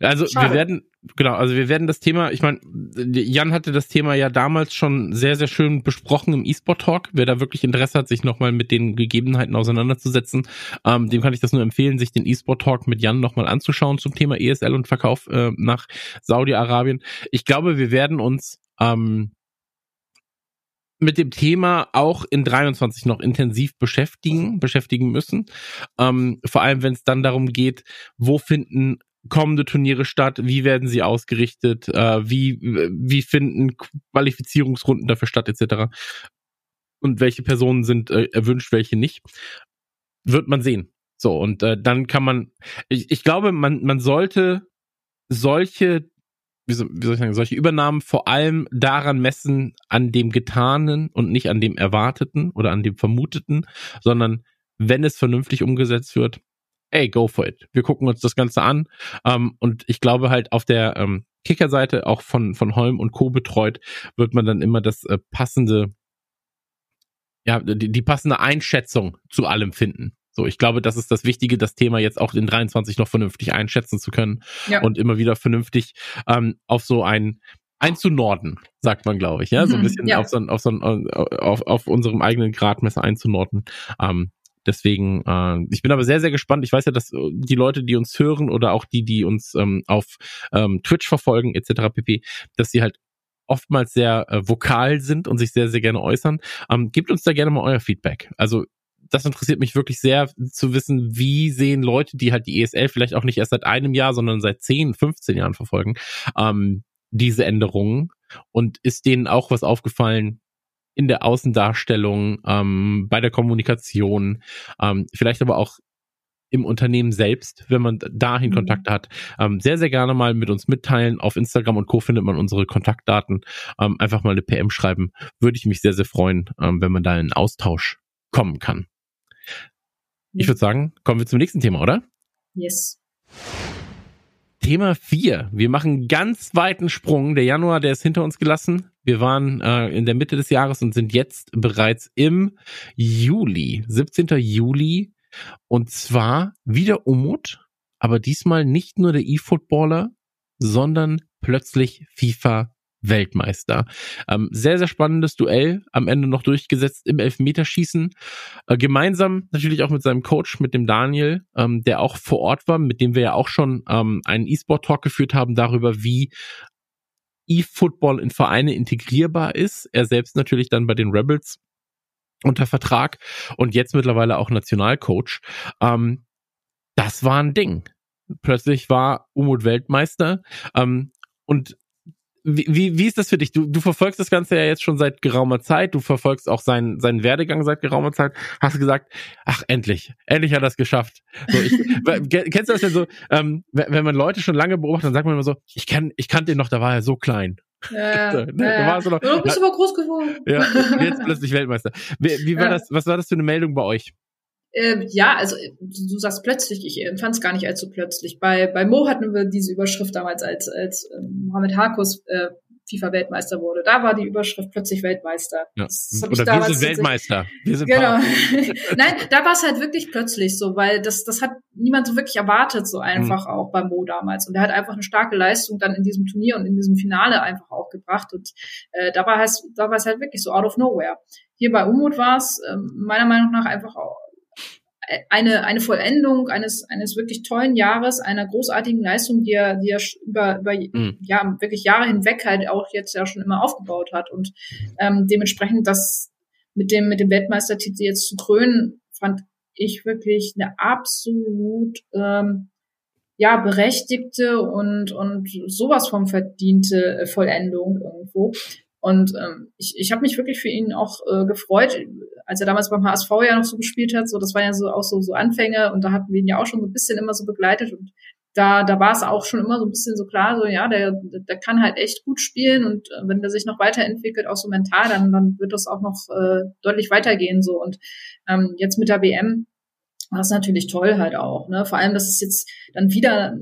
Also Schade. wir werden, genau, also wir werden das Thema, ich meine, Jan hatte das Thema ja damals schon sehr, sehr schön besprochen im E-Sport Talk. Wer da wirklich Interesse hat, sich nochmal mit den Gegebenheiten auseinanderzusetzen, ähm, dem kann ich das nur empfehlen, sich den E-Sport Talk mit Jan nochmal anzuschauen zum Thema ESL und Verkauf äh, nach Saudi-Arabien. Ich glaube, wir werden uns ähm, mit dem Thema auch in 23 noch intensiv beschäftigen, beschäftigen müssen. Ähm, vor allem, wenn es dann darum geht, wo finden kommende Turniere statt, wie werden sie ausgerichtet, äh, wie, wie finden Qualifizierungsrunden dafür statt, etc. Und welche Personen sind äh, erwünscht, welche nicht. Wird man sehen. So, und äh, dann kann man, ich, ich glaube, man, man sollte solche wie soll, wie soll ich sagen, solche Übernahmen vor allem daran messen, an dem Getanen und nicht an dem Erwarteten oder an dem Vermuteten, sondern wenn es vernünftig umgesetzt wird, ey, go for it. Wir gucken uns das Ganze an. Ähm, und ich glaube halt auf der ähm, Kicker-Seite, auch von, von Holm und Co. betreut, wird man dann immer das äh, passende, ja, die, die passende Einschätzung zu allem finden. So, ich glaube, das ist das Wichtige, das Thema jetzt auch in 23 noch vernünftig einschätzen zu können ja. und immer wieder vernünftig ähm, auf so ein einzunorden, sagt man, glaube ich, ja, so ein mhm, bisschen ja. auf so ein, auf so ein, auf, auf unserem eigenen Gradmesser einzunorden. Ähm, deswegen, äh, ich bin aber sehr, sehr gespannt. Ich weiß ja, dass äh, die Leute, die uns hören oder auch die, die uns ähm, auf ähm, Twitch verfolgen, etc. pp, dass sie halt oftmals sehr äh, vokal sind und sich sehr, sehr gerne äußern. Ähm, gebt uns da gerne mal euer Feedback. Also das interessiert mich wirklich sehr zu wissen, wie sehen Leute, die halt die ESL vielleicht auch nicht erst seit einem Jahr, sondern seit 10, 15 Jahren verfolgen, ähm, diese Änderungen. Und ist denen auch was aufgefallen in der Außendarstellung, ähm, bei der Kommunikation, ähm, vielleicht aber auch im Unternehmen selbst, wenn man dahin mhm. Kontakte hat, ähm, sehr, sehr gerne mal mit uns mitteilen. Auf Instagram und Co. findet man unsere Kontaktdaten. Ähm, einfach mal eine PM schreiben. Würde ich mich sehr, sehr freuen, ähm, wenn man da in einen Austausch kommen kann. Ich würde sagen, kommen wir zum nächsten Thema, oder? Yes. Thema 4. Wir machen einen ganz weiten Sprung. Der Januar, der ist hinter uns gelassen. Wir waren äh, in der Mitte des Jahres und sind jetzt bereits im Juli, 17. Juli. Und zwar wieder Umut, aber diesmal nicht nur der E-Footballer, sondern plötzlich FIFA Weltmeister. Ähm, sehr, sehr spannendes Duell, am Ende noch durchgesetzt im Elfmeterschießen. Äh, gemeinsam natürlich auch mit seinem Coach, mit dem Daniel, ähm, der auch vor Ort war, mit dem wir ja auch schon ähm, einen E-Sport-Talk geführt haben darüber, wie E-Football in Vereine integrierbar ist. Er selbst natürlich dann bei den Rebels unter Vertrag und jetzt mittlerweile auch Nationalcoach. Ähm, das war ein Ding. Plötzlich war Umut Weltmeister. Ähm, und wie, wie ist das für dich? Du, du verfolgst das Ganze ja jetzt schon seit geraumer Zeit. Du verfolgst auch seinen, seinen Werdegang seit geraumer Zeit. Hast du gesagt, ach, endlich, endlich hat er es geschafft. So, ich, (laughs) kennst du das denn so, ähm, wenn man Leute schon lange beobachtet, dann sagt man immer so, ich kann, ich kannte ihn noch, da war er so klein. Ja, (laughs) so, ne, ja, ja. Du, noch, du bist aber groß geworden. Ja, jetzt plötzlich Weltmeister. Wie, wie war ja. das, was war das für eine Meldung bei euch? Äh, ja, also du sagst plötzlich, ich empfand es gar nicht allzu plötzlich. Bei, bei Mo hatten wir diese Überschrift damals, als, als äh, Mohamed Harkus äh, FIFA-Weltmeister wurde. Da war die Überschrift plötzlich Weltmeister. Ja. Oder wir sind Weltmeister. Wir sind genau. (laughs) Nein, da war es halt wirklich plötzlich so, weil das, das hat niemand so wirklich erwartet, so einfach mhm. auch bei Mo damals. Und er hat einfach eine starke Leistung dann in diesem Turnier und in diesem Finale einfach auch gebracht. Und äh, da war es da war es halt wirklich so out of nowhere. Hier bei Umut war es äh, meiner Meinung nach einfach auch eine, eine Vollendung eines, eines wirklich tollen Jahres, einer großartigen Leistung, die er, die er über, über mhm. ja, wirklich Jahre hinweg halt auch jetzt ja schon immer aufgebaut hat. Und ähm, dementsprechend das mit dem, mit dem Weltmeistertitel jetzt zu krönen, fand ich wirklich eine absolut ähm, ja, berechtigte und, und sowas vom verdiente Vollendung irgendwo. Und ähm, ich, ich habe mich wirklich für ihn auch äh, gefreut, als er damals beim HSV ja noch so gespielt hat. So, das war ja so auch so, so Anfänge und da hatten wir ihn ja auch schon so ein bisschen immer so begleitet und da, da war es auch schon immer so ein bisschen so klar, so ja, der, der kann halt echt gut spielen und äh, wenn der sich noch weiterentwickelt, auch so mental, dann, dann wird das auch noch äh, deutlich weitergehen so. Und ähm, jetzt mit der WM war es natürlich toll halt auch. Ne? Vor allem, dass es jetzt dann wieder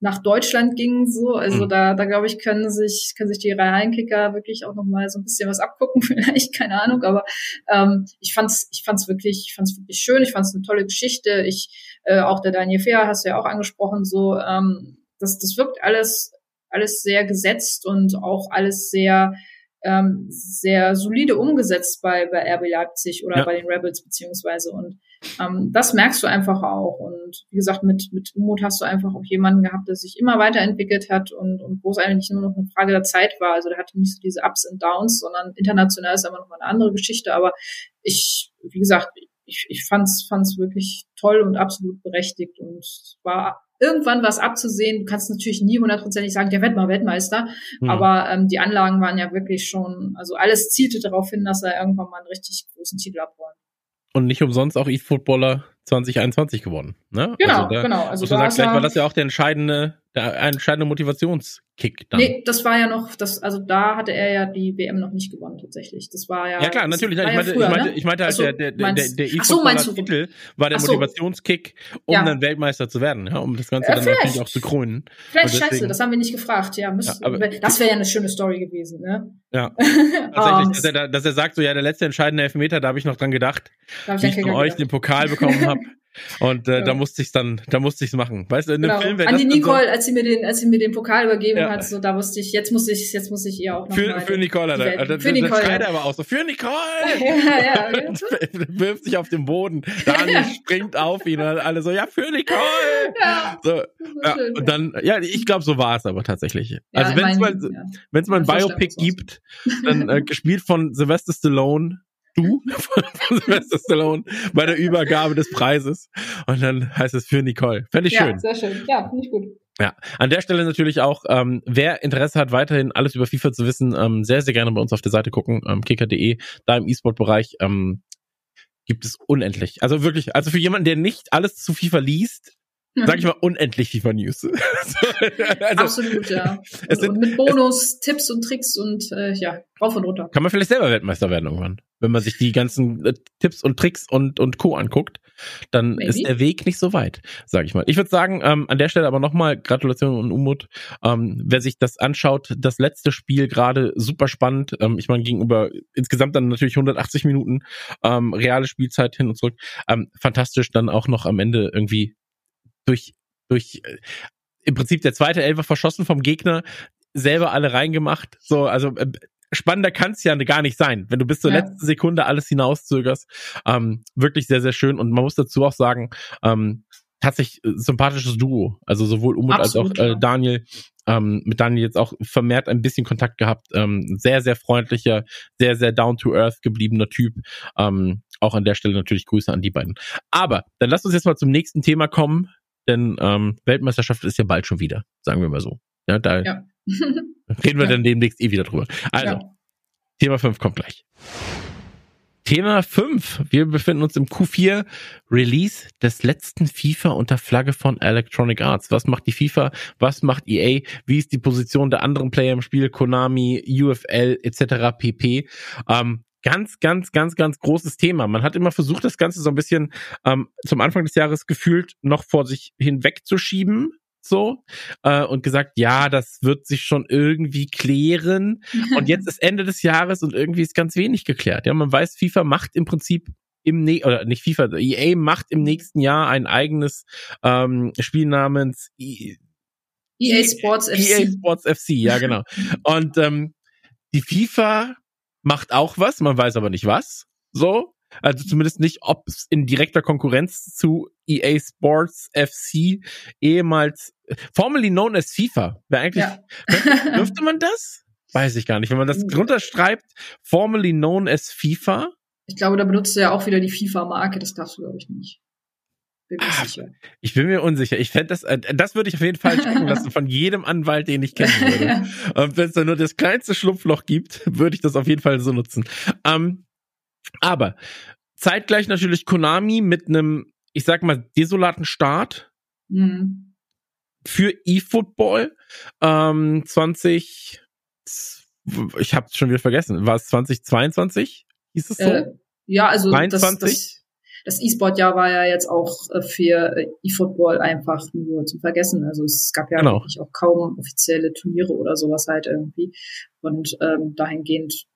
nach Deutschland ging so. Also mhm. da, da glaube ich, können sich, können sich die realen Kicker wirklich auch nochmal so ein bisschen was abgucken, (laughs) vielleicht, keine Ahnung. Aber ähm, ich fand's, ich fand's wirklich, ich fand's wirklich schön, ich fand's eine tolle Geschichte. Ich, äh, auch der Daniel Fehr hast du ja auch angesprochen, so, ähm, das, das wirkt alles, alles sehr gesetzt und auch alles sehr ähm, sehr solide umgesetzt bei, bei RB Leipzig oder ja. bei den Rebels beziehungsweise und ähm, das merkst du einfach auch und wie gesagt mit mit Umut hast du einfach auch jemanden gehabt, der sich immer weiterentwickelt hat und und wo es eigentlich nur noch eine Frage der Zeit war, also der hatte nicht so diese Ups und Downs, sondern international ist aber noch mal eine andere Geschichte, aber ich wie gesagt ich, ich fand's fand's wirklich toll und absolut berechtigt und war irgendwann was abzusehen. Du kannst natürlich nie hundertprozentig sagen, der wird mal Weltmeister, mhm. aber ähm, die Anlagen waren ja wirklich schon, also alles zielte darauf hin, dass er irgendwann mal einen richtig großen Titel abräumt. Und nicht umsonst auch E-Footballer 2021 gewonnen. Ne? Genau, also da, genau. Also da sagst, vielleicht war das ja auch der entscheidende, der entscheidende Motivationskick dann. Nee, das war ja noch, das, also da hatte er ja die WM noch nicht gewonnen tatsächlich. Das war ja. Ja klar, natürlich. Ich meinte, ja früher, ich meinte, ich meinte halt, so, der, der, der, der E-Footballer-Titel war der so. Motivationskick, um ja. dann Weltmeister zu werden, ja, um das Ganze äh, dann vielleicht. natürlich auch zu krönen. Vielleicht deswegen, scheiße, das haben wir nicht gefragt, ja. Müssen, aber, das wäre ja eine schöne Story gewesen, ne? Ja. (laughs) Tatsächlich, dass er, dass er sagt, so ja, der letzte entscheidende Elfmeter, da habe ich noch dran gedacht, wie ich von euch den Pokal bekommen habe. (laughs) Und äh, ja. da musste ich dann, da musste ich es machen. Weißt du, in dem genau. Film wäre. An die Nicole, so als sie mir den, als sie mir den Pokal übergeben ja. hat, so da wusste ich, jetzt muss ich, jetzt muss ich ihr auch noch Für, für Nicole, hat er, also, für Nicole. Das schreit er aber auch so, für Nicole! (laughs) ja, ja. (laughs) wirft sich auf den Boden. Daniel (laughs) springt auf ihn und alle so, ja, für Nicole! Ja, so, ja, schön, und dann, ja, ich glaube, so war es aber tatsächlich. also wenn es mal, wenn es mal ein Biopic gibt, dann äh, gespielt von Sylvester Stallone, du (laughs) von, Sylvester Stallone bei der Übergabe des Preises. Und dann heißt es für Nicole. Fände ich ja, schön. Sehr schön. Ja, finde ich gut. Ja, an der Stelle natürlich auch, ähm, wer Interesse hat, weiterhin alles über FIFA zu wissen, ähm, sehr, sehr gerne bei uns auf der Seite gucken, ähm, kicker.de, da im E-Sport-Bereich ähm, gibt es unendlich. Also wirklich, also für jemanden, der nicht alles zu FIFA liest, sag ich mal, unendlich FIFA News. (laughs) also, Absolut, ja. Es sind, und mit Bonus, Tipps und Tricks und äh, ja, rauf und runter. Kann man vielleicht selber Weltmeister werden irgendwann, wenn man sich die ganzen äh, Tipps und Tricks und, und Co. anguckt. dann Maybe. ist der Weg nicht so weit, sage ich mal. Ich würde sagen, ähm, an der Stelle aber nochmal Gratulation und Umut. Ähm, wer sich das anschaut, das letzte Spiel gerade super spannend. Ähm, ich meine, gegenüber insgesamt dann natürlich 180 Minuten ähm, reale Spielzeit hin und zurück. Ähm, fantastisch dann auch noch am Ende irgendwie durch, durch äh, im Prinzip der zweite Elfer verschossen vom Gegner, selber alle reingemacht. So, also äh, spannender kann es ja gar nicht sein, wenn du bis zur ja. letzten Sekunde alles hinauszögerst. Ähm, wirklich sehr, sehr schön. Und man muss dazu auch sagen, ähm, tatsächlich äh, sympathisches Duo. Also sowohl Umut Absolut, als auch äh, Daniel. Ähm, mit Daniel jetzt auch vermehrt ein bisschen Kontakt gehabt. Ähm, sehr, sehr freundlicher, sehr, sehr down-to-earth gebliebener Typ. Ähm, auch an der Stelle natürlich Grüße an die beiden. Aber dann lass uns jetzt mal zum nächsten Thema kommen, denn ähm, Weltmeisterschaft ist ja bald schon wieder, sagen wir mal so. Ja, da ja. (laughs) reden wir ja. dann demnächst eh wieder drüber. Also, ja. Thema 5 kommt gleich. Thema 5. Wir befinden uns im Q4 Release des letzten FIFA unter Flagge von Electronic Arts. Was macht die FIFA? Was macht EA? Wie ist die Position der anderen Player im Spiel? Konami, UFL etc. pp. Ähm, ganz, ganz, ganz, ganz großes Thema. Man hat immer versucht, das Ganze so ein bisschen ähm, zum Anfang des Jahres gefühlt noch vor sich hinwegzuschieben so äh, und gesagt, ja, das wird sich schon irgendwie klären. (laughs) Und jetzt ist Ende des Jahres und irgendwie ist ganz wenig geklärt. Ja, man weiß, FIFA macht im Prinzip im ne oder nicht FIFA, EA macht im nächsten Jahr ein eigenes ähm, Spiel namens e EA Sports FC. EA Sports FC, ja genau. (laughs) und ähm, die FIFA macht auch was, man weiß aber nicht was. So, also zumindest nicht, ob es in direkter Konkurrenz zu EA Sports FC ehemals, formerly known as FIFA, wäre eigentlich, ja. (laughs) dürfte man das? Weiß ich gar nicht. Wenn man das drunter schreibt, formerly known as FIFA. Ich glaube, da benutzt du ja auch wieder die FIFA-Marke, das darfst du, glaube ich, nicht. Bin mir ah. Ich bin mir unsicher. Ich fände das, äh, das würde ich auf jeden Fall checken (laughs) lassen von jedem Anwalt, den ich kennen würde. Und wenn es da nur das kleinste Schlupfloch gibt, (laughs) würde ich das auf jeden Fall so nutzen. Ähm, aber zeitgleich natürlich Konami mit einem, ich sag mal, desolaten Start mhm. für eFootball. Ähm, 20, ich hab's schon wieder vergessen, war es 2022? Hieß es so? Äh, ja, also 23? das, das das E-Sport-Jahr war ja jetzt auch äh, für äh, E-Football einfach nur zu vergessen. Also es gab ja genau. wirklich auch kaum offizielle Turniere oder sowas halt irgendwie. Und ähm, dahingehend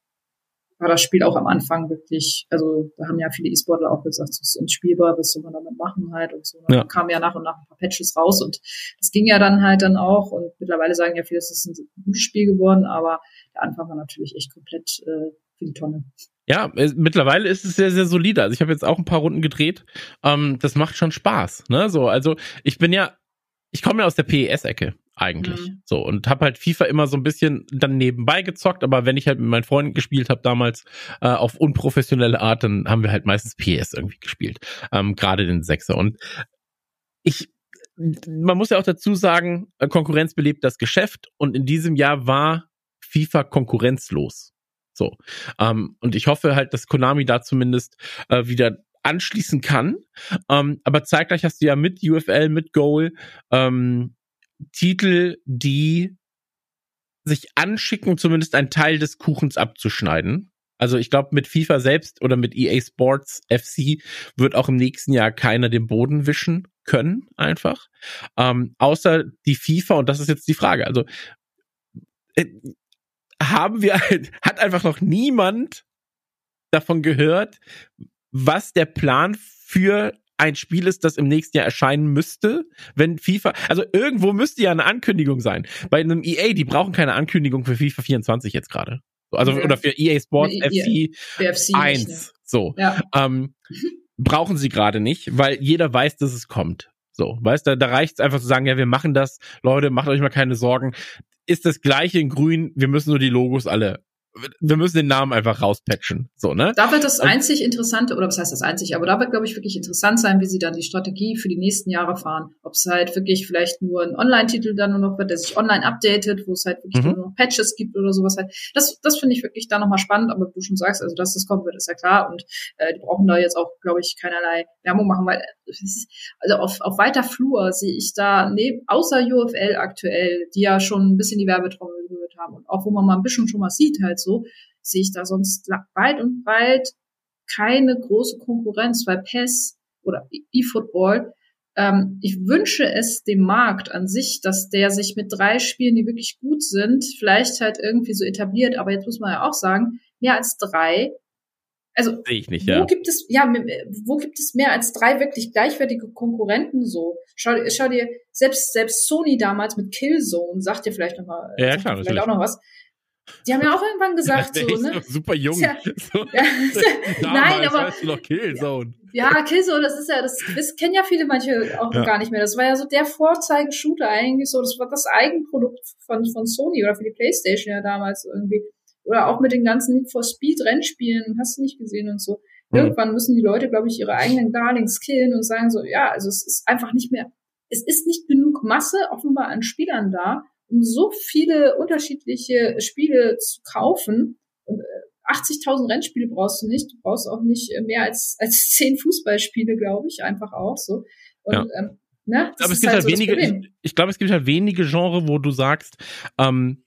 war das Spiel auch am Anfang wirklich, also da haben ja viele E-Sportler auch gesagt, es ist unspielbar, was soll man damit machen halt und so. Da ja. kamen ja nach und nach ein paar Patches raus und das ging ja dann halt dann auch und mittlerweile sagen ja viele, es ist ein gutes Spiel geworden, aber der Anfang war natürlich echt komplett äh, für die Tonne. Ja, mittlerweile ist es sehr, sehr solide. Also ich habe jetzt auch ein paar Runden gedreht. Ähm, das macht schon Spaß. Ne? So, also ich bin ja, ich komme ja aus der PES-Ecke eigentlich. Mhm. So und habe halt FIFA immer so ein bisschen dann nebenbei gezockt, aber wenn ich halt mit meinen Freunden gespielt habe damals äh, auf unprofessionelle Art, dann haben wir halt meistens PS irgendwie gespielt, ähm, gerade den Sechser und ich man muss ja auch dazu sagen, äh, Konkurrenz belebt das Geschäft und in diesem Jahr war FIFA konkurrenzlos. So. Ähm, und ich hoffe halt, dass Konami da zumindest äh, wieder anschließen kann. Ähm, aber zeitgleich hast du ja mit UFL, mit Goal ähm, Titel, die sich anschicken, zumindest einen Teil des Kuchens abzuschneiden. Also ich glaube, mit FIFA selbst oder mit EA Sports FC wird auch im nächsten Jahr keiner den Boden wischen können, einfach. Ähm, außer die FIFA, und das ist jetzt die Frage. Also äh, haben wir, (laughs) hat einfach noch niemand davon gehört, was der Plan für ein Spiel ist, das im nächsten Jahr erscheinen müsste, wenn FIFA, also irgendwo müsste ja eine Ankündigung sein. Bei einem EA, die brauchen keine Ankündigung für FIFA 24 jetzt gerade. Also, ja. oder für EA Sports FC, FC 1. Nicht, So. Ja. Ähm, brauchen sie gerade nicht, weil jeder weiß, dass es kommt. So, weißt du, da reicht es einfach zu sagen, ja, wir machen das, Leute, macht euch mal keine Sorgen. Ist das gleiche in grün, wir müssen nur die Logos alle wir müssen den Namen einfach rauspatchen. So, ne? Da wird das einzig Interessante, oder was heißt das einzig, aber da wird, glaube ich, wirklich interessant sein, wie sie dann die Strategie für die nächsten Jahre fahren. Ob es halt wirklich vielleicht nur ein Online-Titel dann nur noch wird, der sich online updatet, wo es halt wirklich mhm. nur noch Patches gibt oder sowas halt. Das, das finde ich wirklich da nochmal spannend, aber du schon sagst, also dass das kommen wird, ist ja klar. Und äh, die brauchen da jetzt auch, glaube ich, keinerlei Werbung machen, weil also auf, auf weiter Flur sehe ich da, neben, außer UFL aktuell, die ja schon ein bisschen die Werbetrommel gerührt haben und auch wo man mal ein bisschen schon mal sieht halt so, sehe ich da sonst weit und weit keine große Konkurrenz, weil PES oder E-Football. Ähm, ich wünsche es dem Markt an sich, dass der sich mit drei Spielen, die wirklich gut sind, vielleicht halt irgendwie so etabliert. Aber jetzt muss man ja auch sagen, mehr als drei. Also Sehe ich nicht, wo ja. gibt es ja wo gibt es mehr als drei wirklich gleichwertige Konkurrenten so? Schau, schau dir selbst selbst Sony damals mit Killzone sagt dir vielleicht noch mal ja, klar, vielleicht auch noch was. Die haben ja auch irgendwann gesagt, ja, so, ne? Super jung. (laughs) (laughs) Ja, so, ja, nein, aber. noch Killzone. Ja, Killzone, das ist ja, das, das kennen ja viele manche auch ja. gar nicht mehr. Das war ja so der Vorzeigeshooter eigentlich so. Das war das Eigenprodukt von, von Sony oder für die Playstation ja damals irgendwie. Oder auch mit den ganzen Need for Speed Rennspielen, hast du nicht gesehen und so. Hm. Irgendwann müssen die Leute, glaube ich, ihre eigenen Darlings killen und sagen so, ja, also es ist einfach nicht mehr, es ist nicht genug Masse offenbar an Spielern da, um so viele unterschiedliche Spiele zu kaufen. 80.000 äh, Rennspiele brauchst du nicht. Du brauchst auch nicht äh, mehr als, als (laughs) 10 Fußballspiele, glaube ich, einfach auch so. Und, ja. ähm, ne, aber es gibt halt, halt so wenige, ich, ich glaube, es gibt halt wenige Genre, wo du sagst, ähm,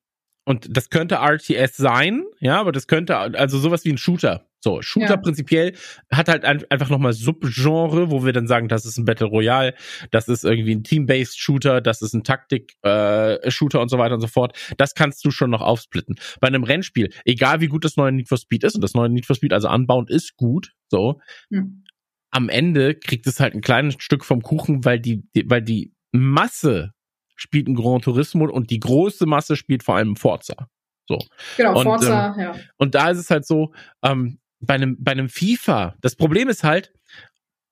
und das könnte RTS sein, ja, aber das könnte also sowas wie ein Shooter. So, Shooter ja. prinzipiell hat halt ein, einfach nochmal Subgenre, wo wir dann sagen, das ist ein Battle Royale, das ist irgendwie ein Team-Based Shooter, das ist ein Taktik-Shooter äh, und so weiter und so fort. Das kannst du schon noch aufsplitten. Bei einem Rennspiel, egal wie gut das neue Need for Speed ist, und das neue Need for Speed, also Unbound ist gut, so, hm. am Ende kriegt es halt ein kleines Stück vom Kuchen, weil die, die weil die Masse spielt ein Grand Turismo und die große Masse spielt vor allem Forza. So. Genau, und, Forza, ähm, ja. Und da ist es halt so, ähm, bei einem, bei einem FIFA, das Problem ist halt,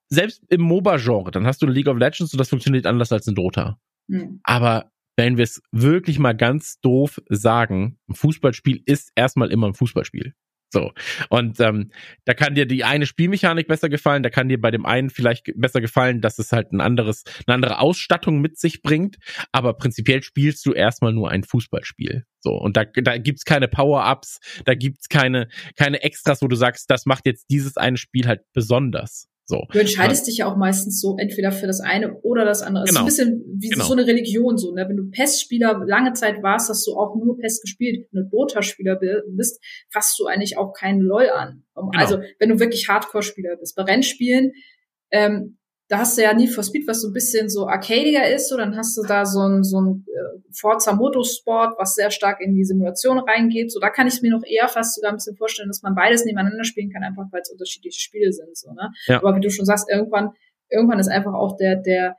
selbst im MOBA-Genre, dann hast du League of Legends und das funktioniert anders als in Dota. Mhm. Aber wenn wir es wirklich mal ganz doof sagen, ein Fußballspiel ist erstmal immer ein Fußballspiel. So. Und ähm, da kann dir die eine Spielmechanik besser gefallen, da kann dir bei dem einen vielleicht besser gefallen, dass es halt ein anderes, eine andere Ausstattung mit sich bringt. Aber prinzipiell spielst du erstmal nur ein Fußballspiel. So. Und da, da gibt's keine Power-Ups, da gibt's keine, keine Extras, wo du sagst, das macht jetzt dieses eine Spiel halt besonders. So. Du entscheidest ja. dich ja auch meistens so entweder für das eine oder das andere. Genau. Es ist ein bisschen wie genau. so eine Religion so, ne? Wenn du PES-Spieler lange Zeit warst, hast du auch nur PES gespielt. Wenn du Dota-Spieler bist, fasst du eigentlich auch keinen LOL an. Genau. Also wenn du wirklich Hardcore-Spieler bist. Bei Rennspielen ähm, da hast du ja Need for Speed, was so ein bisschen so arcadiger ist, so dann hast du da so ein, so ein äh, Forza Motorsport, was sehr stark in die Simulation reingeht. So, da kann ich mir noch eher fast sogar ein bisschen vorstellen, dass man beides nebeneinander spielen kann, einfach weil es unterschiedliche Spiele sind. So, ne? Ja. Aber wie du schon sagst, irgendwann, irgendwann ist einfach auch der, der,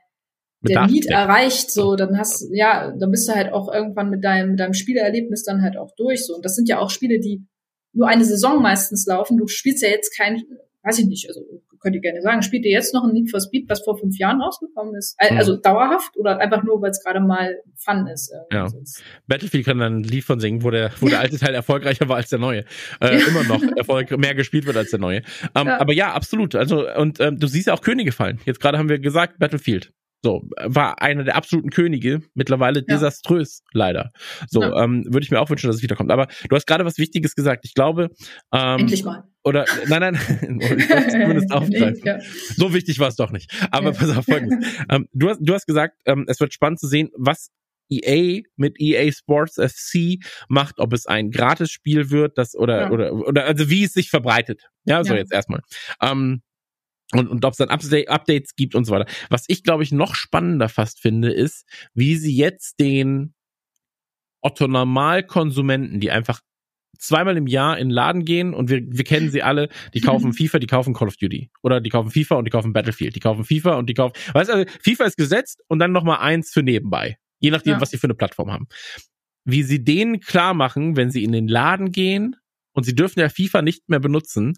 der Need erreicht, so, dann hast, ja, dann bist du halt auch irgendwann mit deinem, mit deinem Spielerlebnis dann halt auch durch, so. Und das sind ja auch Spiele, die nur eine Saison meistens laufen. Du spielst ja jetzt kein, weiß ich nicht, also könnt ihr gerne sagen, spielt ihr jetzt noch ein Need for Speed, was vor fünf Jahren rausgekommen ist? Hm. Also mhm. dauerhaft oder einfach nur, weil es gerade mal Fun ist? Ja. Battlefield kann dann ein Lied von singen, wo der, wo der (laughs) alte Teil erfolgreicher war als der neue. Äh, immer noch Erfolg, mehr gespielt wird als der neue. Ähm, ja. Aber ja, absolut. Also, und ähm, du siehst ja auch Könige fallen. Jetzt gerade haben wir gesagt, Battlefield. So, war einer der absoluten Könige, mittlerweile ja. desaströs, leider. So, ja. ähm, würde ich mir auch wünschen, dass es wiederkommt. Aber du hast gerade was Wichtiges gesagt. Ich glaube. Ähm, Endlich mal. Oder, nein, nein, (laughs) ich zumindest (laughs) aufgreifen. ja. So wichtig war es doch nicht. Aber pass auf folgendes. (laughs) ähm, du, hast, du hast gesagt, ähm, es wird spannend zu sehen, was EA mit EA Sports FC macht, ob es ein Gratis-Spiel wird, das oder, oder, oder, also wie es sich verbreitet. Ja, so jetzt erstmal. Ähm, und, und ob es dann Updates gibt und so weiter. Was ich, glaube ich, noch spannender fast finde, ist, wie sie jetzt den Otto-Normal-Konsumenten, die einfach zweimal im Jahr in den Laden gehen und wir, wir kennen sie alle, die kaufen (laughs) FIFA, die kaufen Call of Duty. Oder die kaufen FIFA und die kaufen Battlefield. Die kaufen FIFA und die kaufen. Weißt du, also FIFA ist gesetzt und dann nochmal eins für nebenbei. Je nachdem, ja. was sie für eine Plattform haben. Wie sie denen klar machen, wenn sie in den Laden gehen und sie dürfen ja FIFA nicht mehr benutzen,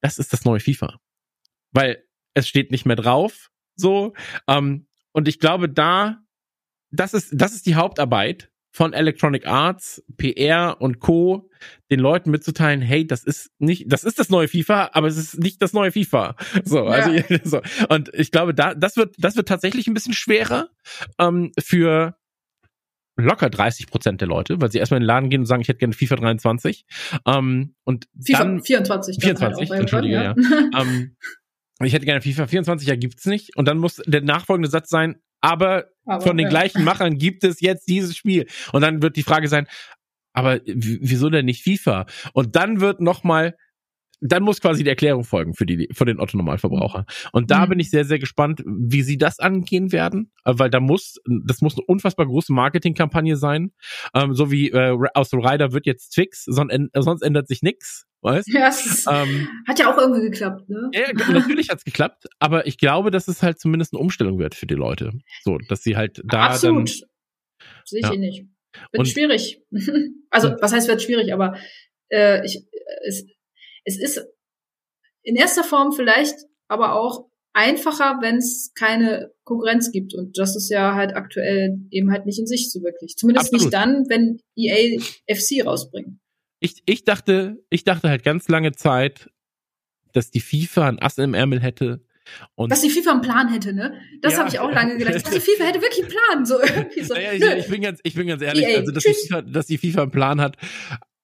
das ist das neue FIFA weil es steht nicht mehr drauf. So. Ähm, und ich glaube, da, das ist, das ist die Hauptarbeit von Electronic Arts, PR und Co. den Leuten mitzuteilen, hey, das ist nicht, das ist das neue FIFA, aber es ist nicht das neue FIFA. So, also ja. (laughs) so. und ich glaube, da, das wird, das wird tatsächlich ein bisschen schwerer ähm, für locker 30 Prozent der Leute, weil sie erstmal in den Laden gehen und sagen, ich hätte gerne FIFA 23. Ähm, und FIFA dann 24. 24, halt entschuldige, ja. ja. (laughs) ähm, ich hätte gerne FIFA 24, ja gibt's nicht. Und dann muss der nachfolgende Satz sein, aber, aber von den ja. gleichen (laughs) Machern gibt es jetzt dieses Spiel. Und dann wird die Frage sein, aber wieso denn nicht FIFA? Und dann wird nochmal dann muss quasi die Erklärung folgen für die für den Otto Normalverbraucher. Und da mhm. bin ich sehr sehr gespannt, wie sie das angehen werden, äh, weil da muss das muss eine unfassbar große Marketingkampagne sein, ähm, so wie äh, aus dem Rider wird jetzt Twix, sonst, sonst ändert sich nichts. Weißt? Ja, ähm, hat ja auch irgendwie geklappt, ne? Ja, natürlich hat's geklappt, aber ich glaube, dass es halt zumindest eine Umstellung wird für die Leute. So, dass sie halt da. Absolut. Sehe ich ja. eh nicht. Wird Und, schwierig. (laughs) also, was heißt wird schwierig, aber äh, ich, es, es ist in erster Form vielleicht aber auch einfacher, wenn es keine Konkurrenz gibt. Und das ist ja halt aktuell eben halt nicht in sich so wirklich. Zumindest Absolut. nicht dann, wenn EA FC rausbringt. Ich, ich dachte, ich dachte halt ganz lange Zeit, dass die FIFA ein Ass im Ärmel hätte. Und dass die FIFA einen Plan hätte, ne? Das ja. habe ich auch lange gedacht. Dass die FIFA hätte wirklich einen Plan. So, (laughs) irgendwie so. Naja, ich, ich, bin ganz, ich bin ganz ehrlich, EA, also dass die, FIFA, dass die FIFA einen Plan hat,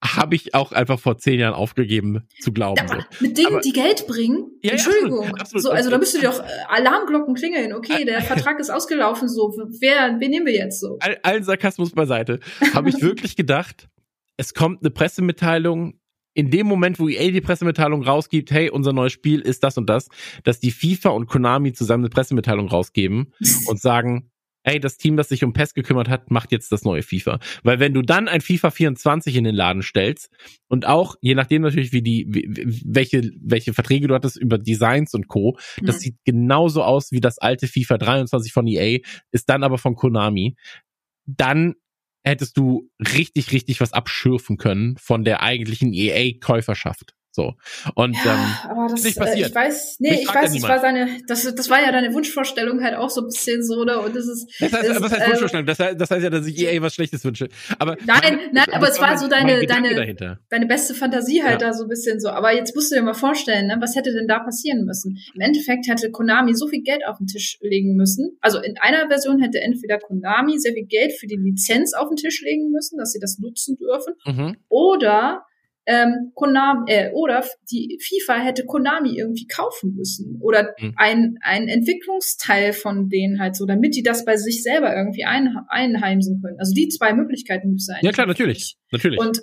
habe ich auch einfach vor zehn Jahren aufgegeben zu glauben. So. Mit Dingen, aber, die Geld bringen? Ja, Entschuldigung. Absolut, absolut, so, also da müsste doch äh, Alarmglocken klingeln. Okay, der (laughs) Vertrag ist ausgelaufen. So, wer, wen nehmen wir jetzt so? All, allen Sarkasmus beiseite. Habe ich (laughs) wirklich gedacht, es kommt eine Pressemitteilung. In dem Moment, wo EA die Pressemitteilung rausgibt, hey, unser neues Spiel ist das und das, dass die FIFA und Konami zusammen eine Pressemitteilung rausgeben (laughs) und sagen, ey, das Team, das sich um PES gekümmert hat, macht jetzt das neue FIFA. Weil wenn du dann ein FIFA 24 in den Laden stellst und auch, je nachdem natürlich, wie die, wie, welche, welche Verträge du hattest über Designs und Co., mhm. das sieht genauso aus wie das alte FIFA 23 von EA, ist dann aber von Konami, dann hättest du richtig, richtig was abschürfen können von der eigentlichen EA-Käuferschaft. So. Und ja, ähm, aber das ist passiert. Ich weiß, nee, ich weiß, das war seine, das, das war ja deine Wunschvorstellung halt auch so ein bisschen so, oder? Und das ist. Das heißt, ist, was heißt äh, Wunschvorstellung? Das heißt, das heißt ja, dass ich EA was Schlechtes wünsche. Aber nein, mein, nein, aber es war so deine, deine, deine beste Fantasie halt ja. da so ein bisschen so. Aber jetzt musst du dir mal vorstellen, ne, was hätte denn da passieren müssen? Im Endeffekt hätte Konami so viel Geld auf den Tisch legen müssen. Also in einer Version hätte entweder Konami sehr viel Geld für die Lizenz auf den Tisch legen müssen, dass sie das nutzen dürfen. Mhm. Oder ähm, Konami, äh, oder die FIFA hätte Konami irgendwie kaufen müssen oder mhm. ein, ein Entwicklungsteil von denen halt so, damit die das bei sich selber irgendwie ein, einheimsen können. Also die zwei Möglichkeiten es eigentlich. Ja klar, natürlich, natürlich. Und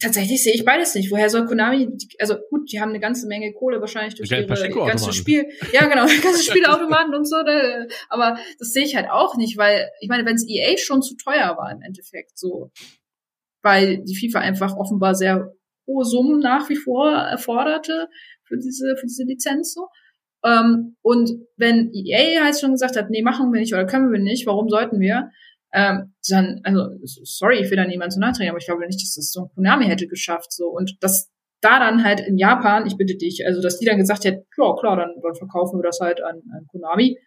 tatsächlich sehe ich beides nicht. Woher soll Konami, also gut, die haben eine ganze Menge Kohle wahrscheinlich durch ihre ganze Spiel, ja genau, (laughs) (laughs) ganze Spielautomaten und so, ne? aber das sehe ich halt auch nicht, weil ich meine, wenn es EA schon zu teuer war im Endeffekt, so weil die FIFA einfach offenbar sehr hohe Summen nach wie vor erforderte für diese, für diese Lizenz so. Ähm, und wenn EA halt schon gesagt hat, nee, machen wir nicht oder können wir nicht, warum sollten wir? Ähm, dann, also, sorry, ich will da niemand zu nachtreten, aber ich glaube nicht, dass das so ein Konami hätte geschafft, so. Und das da dann halt in Japan, ich bitte dich, also, dass die dann gesagt hätten, ja, klar, dann, dann verkaufen wir das halt an, an Konami,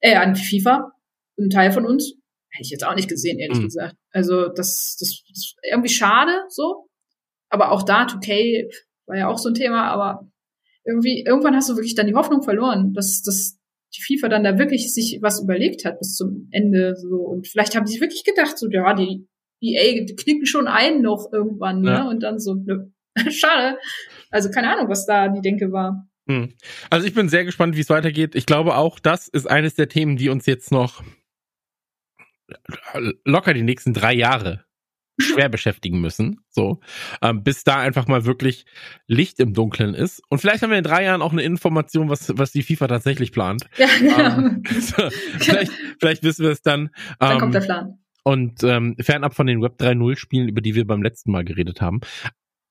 äh, an FIFA, ein Teil von uns, hätte ich jetzt auch nicht gesehen, ehrlich mhm. gesagt. Also, das, das, das irgendwie schade, so. Aber auch da, 2K war ja auch so ein Thema, aber irgendwie, irgendwann hast du wirklich dann die Hoffnung verloren, dass, dass die FIFA dann da wirklich sich was überlegt hat bis zum Ende so. Und vielleicht haben sie wirklich gedacht, so, ja, die EA knicken schon ein noch irgendwann, ne? ja. ne? Und dann so, ne, (laughs) schade. Also keine Ahnung, was da die Denke war. Hm. Also ich bin sehr gespannt, wie es weitergeht. Ich glaube auch, das ist eines der Themen, die uns jetzt noch locker die nächsten drei Jahre schwer (laughs) beschäftigen müssen. So, ähm, bis da einfach mal wirklich Licht im Dunkeln ist. Und vielleicht haben wir in drei Jahren auch eine Information, was, was die FIFA tatsächlich plant. Ja, genau. Ähm, so, vielleicht, vielleicht wissen wir es dann. Dann ähm, kommt der Plan. Und ähm, fernab von den Web 3.0 Spielen, über die wir beim letzten Mal geredet haben.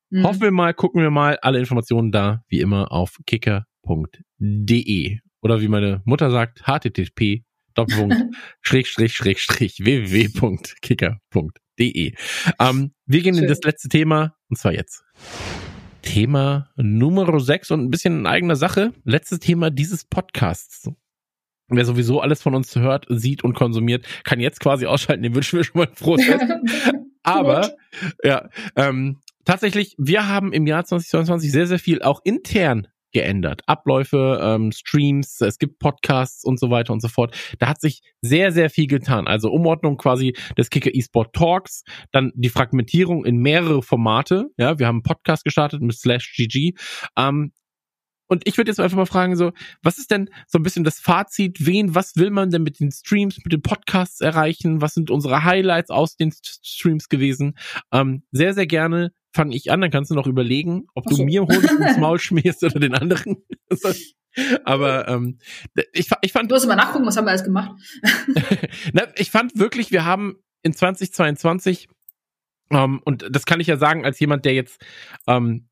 Mhm. Hoffen wir mal, gucken wir mal, alle Informationen da, wie immer, auf kicker.de. Oder wie meine Mutter sagt, http Doppelpunkt, (laughs) Schrägstrich, Schrägstrich, www.kicker.de. Ähm, wir gehen Schön. in das letzte Thema, und zwar jetzt. Thema Nummer 6 und ein bisschen in eigener Sache. Letztes Thema dieses Podcasts. Wer sowieso alles von uns hört, sieht und konsumiert, kann jetzt quasi ausschalten, den wünschen wir schon mal ein frohes Fest. (laughs) Aber, ja, ähm, tatsächlich, wir haben im Jahr 2022 sehr, sehr viel auch intern geändert. Abläufe, ähm, Streams, es gibt Podcasts und so weiter und so fort. Da hat sich sehr, sehr viel getan. Also Umordnung quasi des Kicker eSport Talks, dann die Fragmentierung in mehrere Formate. Ja, wir haben einen Podcast gestartet mit Slash GG. Ähm, und ich würde jetzt einfach mal fragen, so, was ist denn so ein bisschen das Fazit? Wen, was will man denn mit den Streams, mit den Podcasts erreichen? Was sind unsere Highlights aus den Streams gewesen? Ähm, sehr, sehr gerne fange ich an, dann kannst du noch überlegen, ob so. du mir Honig (laughs) ins Maul schmierst oder den anderen. (laughs) Aber ähm, ich, ich fand. Du hast immer nachgucken, was haben wir alles gemacht? (laughs) Na, ich fand wirklich, wir haben in 2022 ähm, und das kann ich ja sagen als jemand, der jetzt ähm,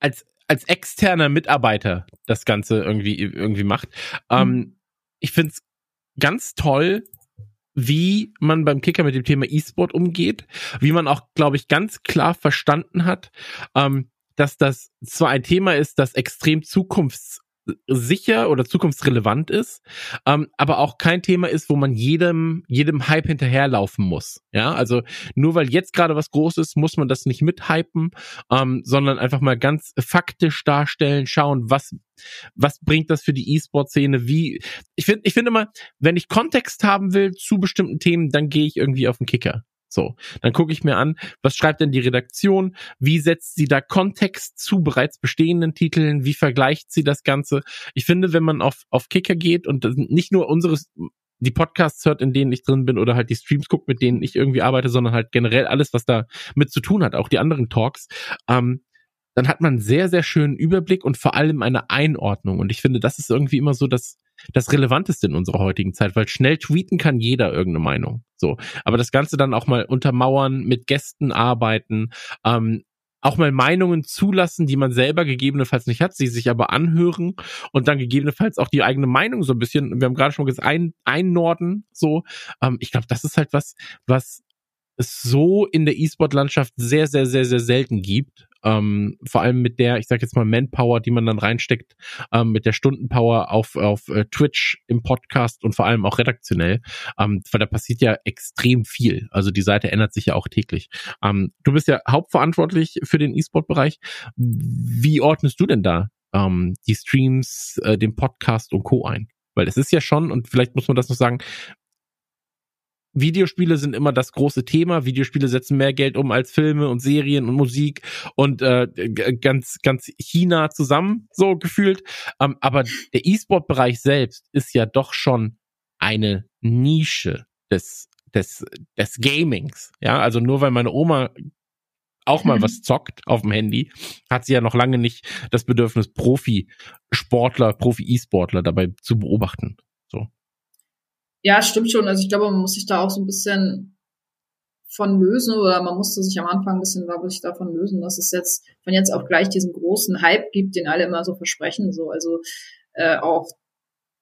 als als externer Mitarbeiter das Ganze irgendwie irgendwie macht. Ähm, mhm. Ich find's ganz toll, wie man beim Kicker mit dem Thema E-Sport umgeht, wie man auch, glaube ich, ganz klar verstanden hat, ähm, dass das zwar ein Thema ist, das extrem zukunfts sicher oder zukunftsrelevant ist, ähm, aber auch kein Thema ist, wo man jedem, jedem Hype hinterherlaufen muss. Ja, also nur weil jetzt gerade was groß ist, muss man das nicht mithypen, ähm, sondern einfach mal ganz faktisch darstellen, schauen, was, was bringt das für die E-Sport-Szene, wie, ich finde, ich finde immer, wenn ich Kontext haben will zu bestimmten Themen, dann gehe ich irgendwie auf den Kicker. So, dann gucke ich mir an, was schreibt denn die Redaktion, wie setzt sie da Kontext zu bereits bestehenden Titeln, wie vergleicht sie das Ganze. Ich finde, wenn man auf, auf Kicker geht und nicht nur unsere die Podcasts hört, in denen ich drin bin oder halt die Streams guckt, mit denen ich irgendwie arbeite, sondern halt generell alles, was da mit zu tun hat, auch die anderen Talks, ähm, dann hat man sehr, sehr schönen Überblick und vor allem eine Einordnung. Und ich finde, das ist irgendwie immer so das, das Relevanteste in unserer heutigen Zeit, weil schnell tweeten kann jeder irgendeine Meinung. So. Aber das Ganze dann auch mal untermauern, mit Gästen arbeiten, ähm, auch mal Meinungen zulassen, die man selber gegebenenfalls nicht hat, sie sich aber anhören und dann gegebenenfalls auch die eigene Meinung so ein bisschen, wir haben gerade schon gesagt, ein, einnorden, so. Ähm, ich glaube, das ist halt was, was es so in der E-Sport-Landschaft sehr, sehr, sehr, sehr selten gibt. Ähm, vor allem mit der, ich sag jetzt mal, Manpower, die man dann reinsteckt, ähm, mit der Stundenpower auf, auf äh, Twitch im Podcast und vor allem auch redaktionell. Ähm, weil da passiert ja extrem viel. Also die Seite ändert sich ja auch täglich. Ähm, du bist ja hauptverantwortlich für den E-Sport-Bereich. Wie ordnest du denn da ähm, die Streams, äh, den Podcast und Co. ein? Weil es ist ja schon, und vielleicht muss man das noch sagen, Videospiele sind immer das große Thema. Videospiele setzen mehr Geld um als Filme und Serien und Musik und äh, ganz, ganz China zusammen, so gefühlt. Ähm, aber der E-Sport-Bereich selbst ist ja doch schon eine Nische des, des, des Gamings. Ja, also nur weil meine Oma auch mal (laughs) was zockt auf dem Handy, hat sie ja noch lange nicht das Bedürfnis, Profi-Sportler, Profi-E-Sportler dabei zu beobachten. Ja, stimmt schon. Also ich glaube, man muss sich da auch so ein bisschen von lösen oder man musste sich am Anfang ein bisschen wabbelig davon lösen, dass es jetzt von jetzt auf gleich diesen großen Hype gibt, den alle immer so versprechen. So, also äh, auch,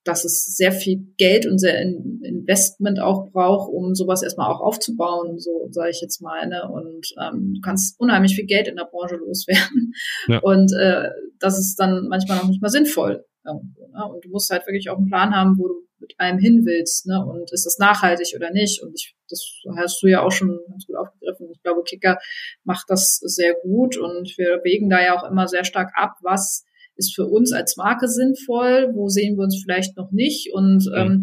dass es sehr viel Geld und sehr in Investment auch braucht, um sowas erstmal auch aufzubauen, so sage ich jetzt mal. Ne? Und ähm, du kannst unheimlich viel Geld in der Branche loswerden. Ja. Und äh, das ist dann manchmal noch nicht mal sinnvoll. Irgendwo, ne? Und du musst halt wirklich auch einen Plan haben, wo du mit einem hin willst, ne? Und ist das nachhaltig oder nicht? Und ich, das hast du ja auch schon ganz gut aufgegriffen. Ich glaube, Kicker macht das sehr gut und wir wägen da ja auch immer sehr stark ab, was ist für uns als Marke sinnvoll, wo sehen wir uns vielleicht noch nicht und mhm. ähm,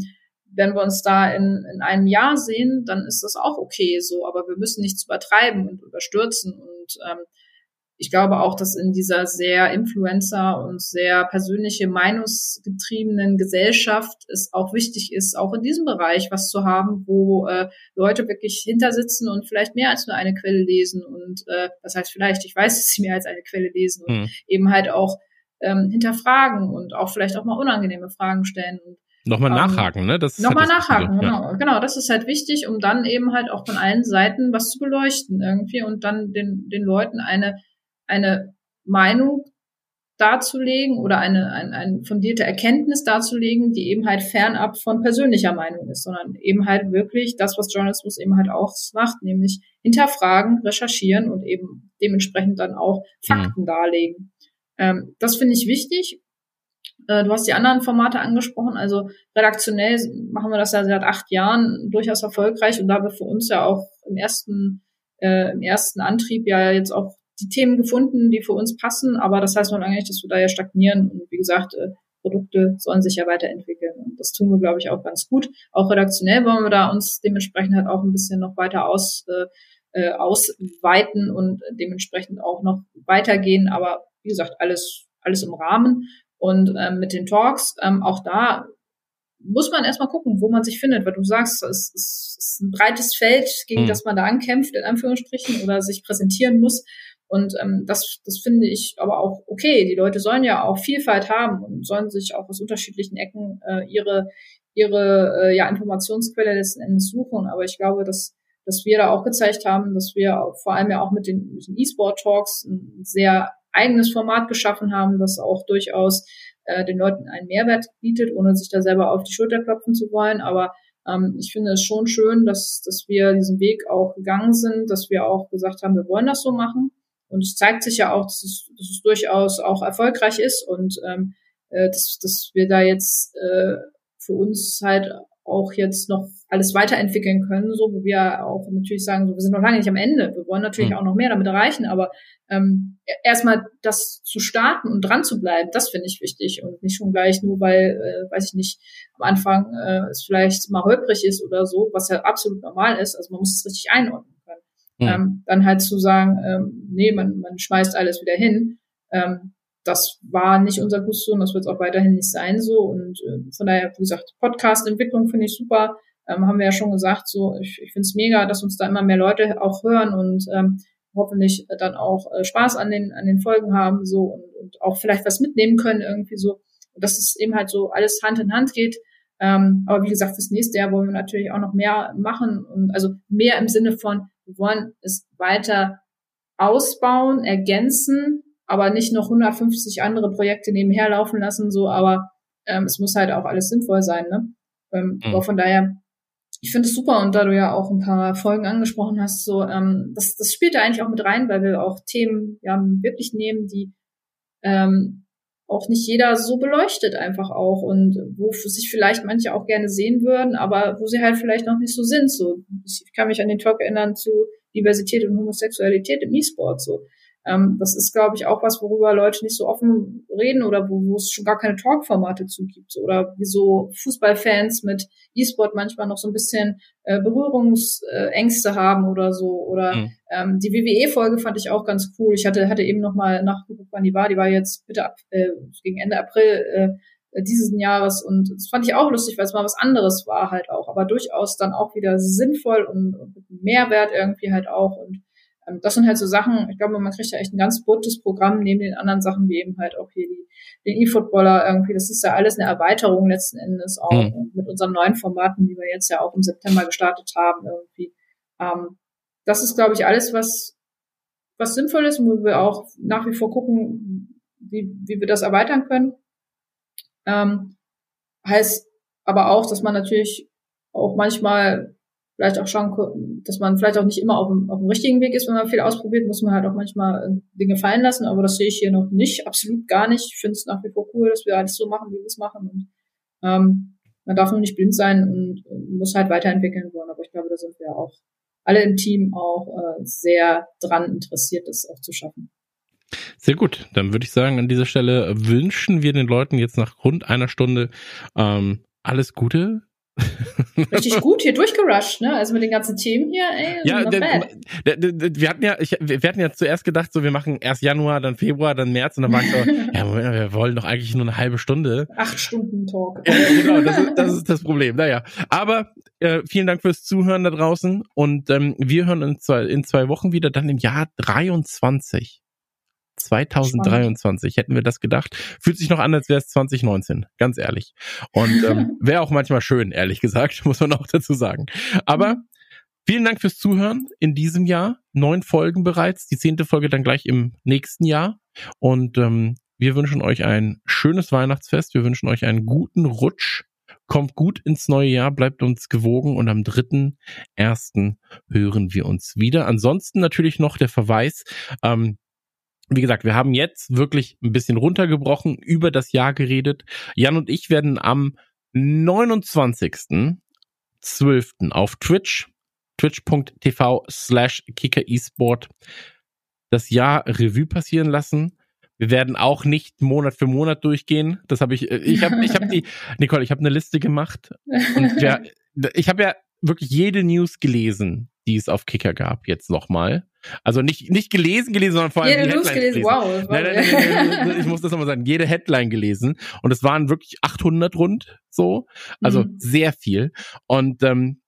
wenn wir uns da in, in einem Jahr sehen, dann ist das auch okay so, aber wir müssen nichts übertreiben und überstürzen und ähm, ich glaube auch, dass in dieser sehr Influencer und sehr persönliche Meinungsgetriebenen Gesellschaft es auch wichtig ist, auch in diesem Bereich was zu haben, wo äh, Leute wirklich hintersitzen und vielleicht mehr als nur eine Quelle lesen und äh, das heißt vielleicht, ich weiß, (laughs) dass sie mehr als eine Quelle lesen und mhm. eben halt auch ähm, hinterfragen und auch vielleicht auch mal unangenehme Fragen stellen und Nochmal ähm, nachhaken, ne? Das nochmal halt nachhaken, genau. Ja. Genau, das ist halt wichtig, um dann eben halt auch von allen Seiten was zu beleuchten irgendwie und dann den, den Leuten eine eine Meinung darzulegen oder eine, eine, eine fundierte Erkenntnis darzulegen, die eben halt fernab von persönlicher Meinung ist, sondern eben halt wirklich das, was Journalismus eben halt auch macht, nämlich hinterfragen, recherchieren und eben dementsprechend dann auch Fakten mhm. darlegen. Ähm, das finde ich wichtig. Äh, du hast die anderen Formate angesprochen, also redaktionell machen wir das ja seit acht Jahren durchaus erfolgreich und da wir für uns ja auch im ersten, äh, im ersten Antrieb ja jetzt auch die Themen gefunden, die für uns passen, aber das heißt noch lange nicht, dass wir da ja stagnieren. Und wie gesagt, äh, Produkte sollen sich ja weiterentwickeln. Und das tun wir, glaube ich, auch ganz gut. Auch redaktionell wollen wir da uns dementsprechend halt auch ein bisschen noch weiter aus, äh, äh, ausweiten und dementsprechend auch noch weitergehen. Aber wie gesagt, alles, alles im Rahmen. Und ähm, mit den Talks, ähm, auch da muss man erstmal gucken, wo man sich findet, weil du sagst, es, es ist ein breites Feld, gegen mhm. das man da ankämpft, in Anführungsstrichen, oder sich präsentieren muss. Und ähm, das, das finde ich aber auch okay. Die Leute sollen ja auch Vielfalt haben und sollen sich auch aus unterschiedlichen Ecken äh, ihre, ihre äh, ja, Informationsquelle letzten Endes suchen. Aber ich glaube, dass, dass wir da auch gezeigt haben, dass wir vor allem ja auch mit den, mit den E-Sport-Talks ein sehr eigenes Format geschaffen haben, das auch durchaus äh, den Leuten einen Mehrwert bietet, ohne sich da selber auf die Schulter klopfen zu wollen. Aber ähm, ich finde es schon schön, dass, dass wir diesen Weg auch gegangen sind, dass wir auch gesagt haben, wir wollen das so machen. Und es zeigt sich ja auch, dass es, dass es durchaus auch erfolgreich ist und ähm, äh, dass, dass wir da jetzt äh, für uns halt auch jetzt noch alles weiterentwickeln können, so wo wir auch natürlich sagen, so, wir sind noch lange nicht am Ende. Wir wollen natürlich mhm. auch noch mehr damit erreichen, aber ähm, e-, erstmal das zu starten und dran zu bleiben, das finde ich wichtig und nicht schon gleich nur, weil, äh, weiß ich nicht, am Anfang äh, es vielleicht mal holprig ist oder so, was ja absolut normal ist. Also man muss es richtig einordnen. Mhm. Ähm, dann halt zu sagen, ähm, nee, man, man schmeißt alles wieder hin. Ähm, das war nicht unser Gusto und das wird auch weiterhin nicht sein so. Und äh, von daher, wie gesagt, Podcast-Entwicklung finde ich super. Ähm, haben wir ja schon gesagt, so ich, ich finde es mega, dass uns da immer mehr Leute auch hören und ähm, hoffentlich dann auch äh, Spaß an den an den Folgen haben so und, und auch vielleicht was mitnehmen können irgendwie so. Dass es eben halt so alles Hand in Hand geht. Ähm, aber wie gesagt, fürs nächste Jahr wollen wir natürlich auch noch mehr machen und also mehr im Sinne von, wir wollen es weiter ausbauen, ergänzen, aber nicht noch 150 andere Projekte nebenher laufen lassen, so, aber ähm, es muss halt auch alles sinnvoll sein, ne? Ähm, mhm. Aber von daher, ich finde es super und da du ja auch ein paar Folgen angesprochen hast, so, ähm, das, das spielt da eigentlich auch mit rein, weil wir auch Themen ja wirklich nehmen, die ähm, auch nicht jeder so beleuchtet einfach auch und wo sich vielleicht manche auch gerne sehen würden, aber wo sie halt vielleicht noch nicht so sind. So, ich kann mich an den Talk erinnern zu Diversität und Homosexualität im E-Sport. So, ähm, das ist, glaube ich, auch was, worüber Leute nicht so offen reden oder wo, wo es schon gar keine Talkformate zu gibt. Oder wieso Fußballfans mit E-Sport manchmal noch so ein bisschen äh, Berührungsängste haben oder so. Oder mhm. ähm, die WWE-Folge fand ich auch ganz cool. Ich hatte, hatte eben noch mal nachgeguckt, wann die war. Die war jetzt bitte ab, äh, gegen Ende April äh, dieses Jahres und das fand ich auch lustig, weil es mal was anderes war halt auch, aber durchaus dann auch wieder sinnvoll und, und mit Mehrwert irgendwie halt auch und das sind halt so Sachen, ich glaube, man kriegt ja echt ein ganz buntes Programm neben den anderen Sachen, wie eben halt auch hier die, den E-Footballer irgendwie. Das ist ja alles eine Erweiterung letzten Endes auch mhm. mit unseren neuen Formaten, die wir jetzt ja auch im September gestartet haben irgendwie. Ähm, das ist, glaube ich, alles, was, was sinnvoll ist und wo wir auch nach wie vor gucken, wie, wie wir das erweitern können. Ähm, heißt aber auch, dass man natürlich auch manchmal vielleicht auch schauen, dass man vielleicht auch nicht immer auf dem, auf dem richtigen Weg ist, wenn man viel ausprobiert, muss man halt auch manchmal äh, Dinge fallen lassen, aber das sehe ich hier noch nicht, absolut gar nicht. Ich finde es nach wie vor cool, dass wir alles so machen, wie wir es machen und ähm, man darf nur nicht blind sein und, muss halt weiterentwickeln wollen, aber ich glaube, da sind wir auch alle im Team auch äh, sehr dran interessiert, das auch zu schaffen. Sehr gut. Dann würde ich sagen, an dieser Stelle wünschen wir den Leuten jetzt nach rund einer Stunde ähm, alles Gute, Richtig gut hier durchgerusht, ne? Also mit den ganzen Themen hier, ey. Ja, der, der, der, wir hatten ja, ich, wir hatten ja zuerst gedacht, so wir machen erst Januar, dann Februar, dann März und dann war ich so, (laughs) ja, Moment, wir wollen doch eigentlich nur eine halbe Stunde. Acht Stunden Talk. Ja, genau, das ist, das ist das Problem. Naja, aber äh, vielen Dank fürs Zuhören da draußen und ähm, wir hören uns zwei, in zwei Wochen wieder, dann im Jahr 23. 2023. Spannend. Hätten wir das gedacht? Fühlt sich noch an, als wäre es 2019, ganz ehrlich. Und ähm, (laughs) wäre auch manchmal schön, ehrlich gesagt, (laughs) muss man auch dazu sagen. Aber mhm. vielen Dank fürs Zuhören in diesem Jahr. Neun Folgen bereits, die zehnte Folge dann gleich im nächsten Jahr. Und ähm, wir wünschen euch ein schönes Weihnachtsfest. Wir wünschen euch einen guten Rutsch. Kommt gut ins neue Jahr, bleibt uns gewogen und am 3.1. hören wir uns wieder. Ansonsten natürlich noch der Verweis, ähm, wie gesagt, wir haben jetzt wirklich ein bisschen runtergebrochen, über das Jahr geredet. Jan und ich werden am 29.12. auf Twitch, twitch.tv slash kicker esport das Jahr Revue passieren lassen. Wir werden auch nicht Monat für Monat durchgehen. Das habe ich, äh, ich habe, ich habe die, (laughs) Nicole, ich habe eine Liste gemacht und wir, (laughs) ich habe ja wirklich jede News gelesen, die es auf Kicker gab, jetzt nochmal. Also nicht, nicht gelesen, gelesen, sondern vor allem Jede News gelesen, wow. Nein, nein, nein, nein, ich muss das nochmal sagen, jede Headline gelesen und es waren wirklich 800 rund so, also mhm. sehr viel und ähm,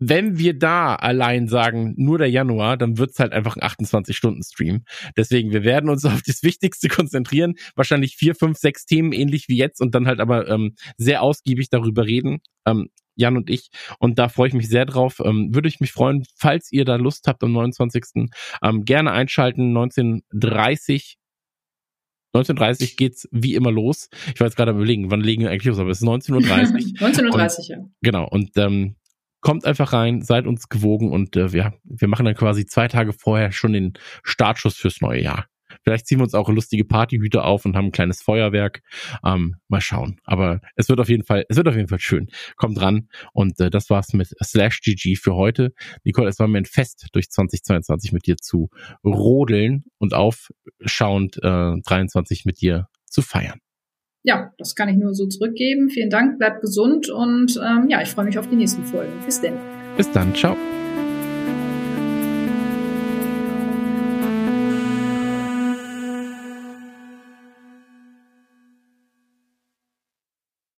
wenn wir da allein sagen, nur der Januar, dann wird's halt einfach ein 28-Stunden-Stream. Deswegen, wir werden uns (laughs) auf das Wichtigste konzentrieren. Wahrscheinlich vier, fünf, sechs Themen, ähnlich wie jetzt, und dann halt aber ähm, sehr ausgiebig darüber reden. Ähm, Jan und ich. Und da freue ich mich sehr drauf. Ähm, würde ich mich freuen, falls ihr da Lust habt am 29. Ähm, gerne einschalten, 1930 19.30 geht's wie immer los. Ich war jetzt gerade am überlegen, wann legen wir eigentlich los, aber es ist 19.30 Uhr. 19.30 (laughs) Uhr, ja. Genau. Und ähm, kommt einfach rein, seid uns gewogen und äh, ja, wir machen dann quasi zwei Tage vorher schon den Startschuss fürs neue Jahr. Vielleicht ziehen wir uns auch lustige Partyhüte auf und haben ein kleines Feuerwerk. Ähm, mal schauen. Aber es wird auf jeden Fall, es wird auf jeden Fall schön. Kommt ran. Und äh, das war's mit Slash GG für heute. Nicole, es war mir ein Fest, durch 2022 mit dir zu rodeln und aufschauend äh, 23 mit dir zu feiern ja, das kann ich nur so zurückgeben. Vielen Dank, bleibt gesund und ähm, ja, ich freue mich auf die nächsten Folgen. Bis denn. Bis dann, ciao.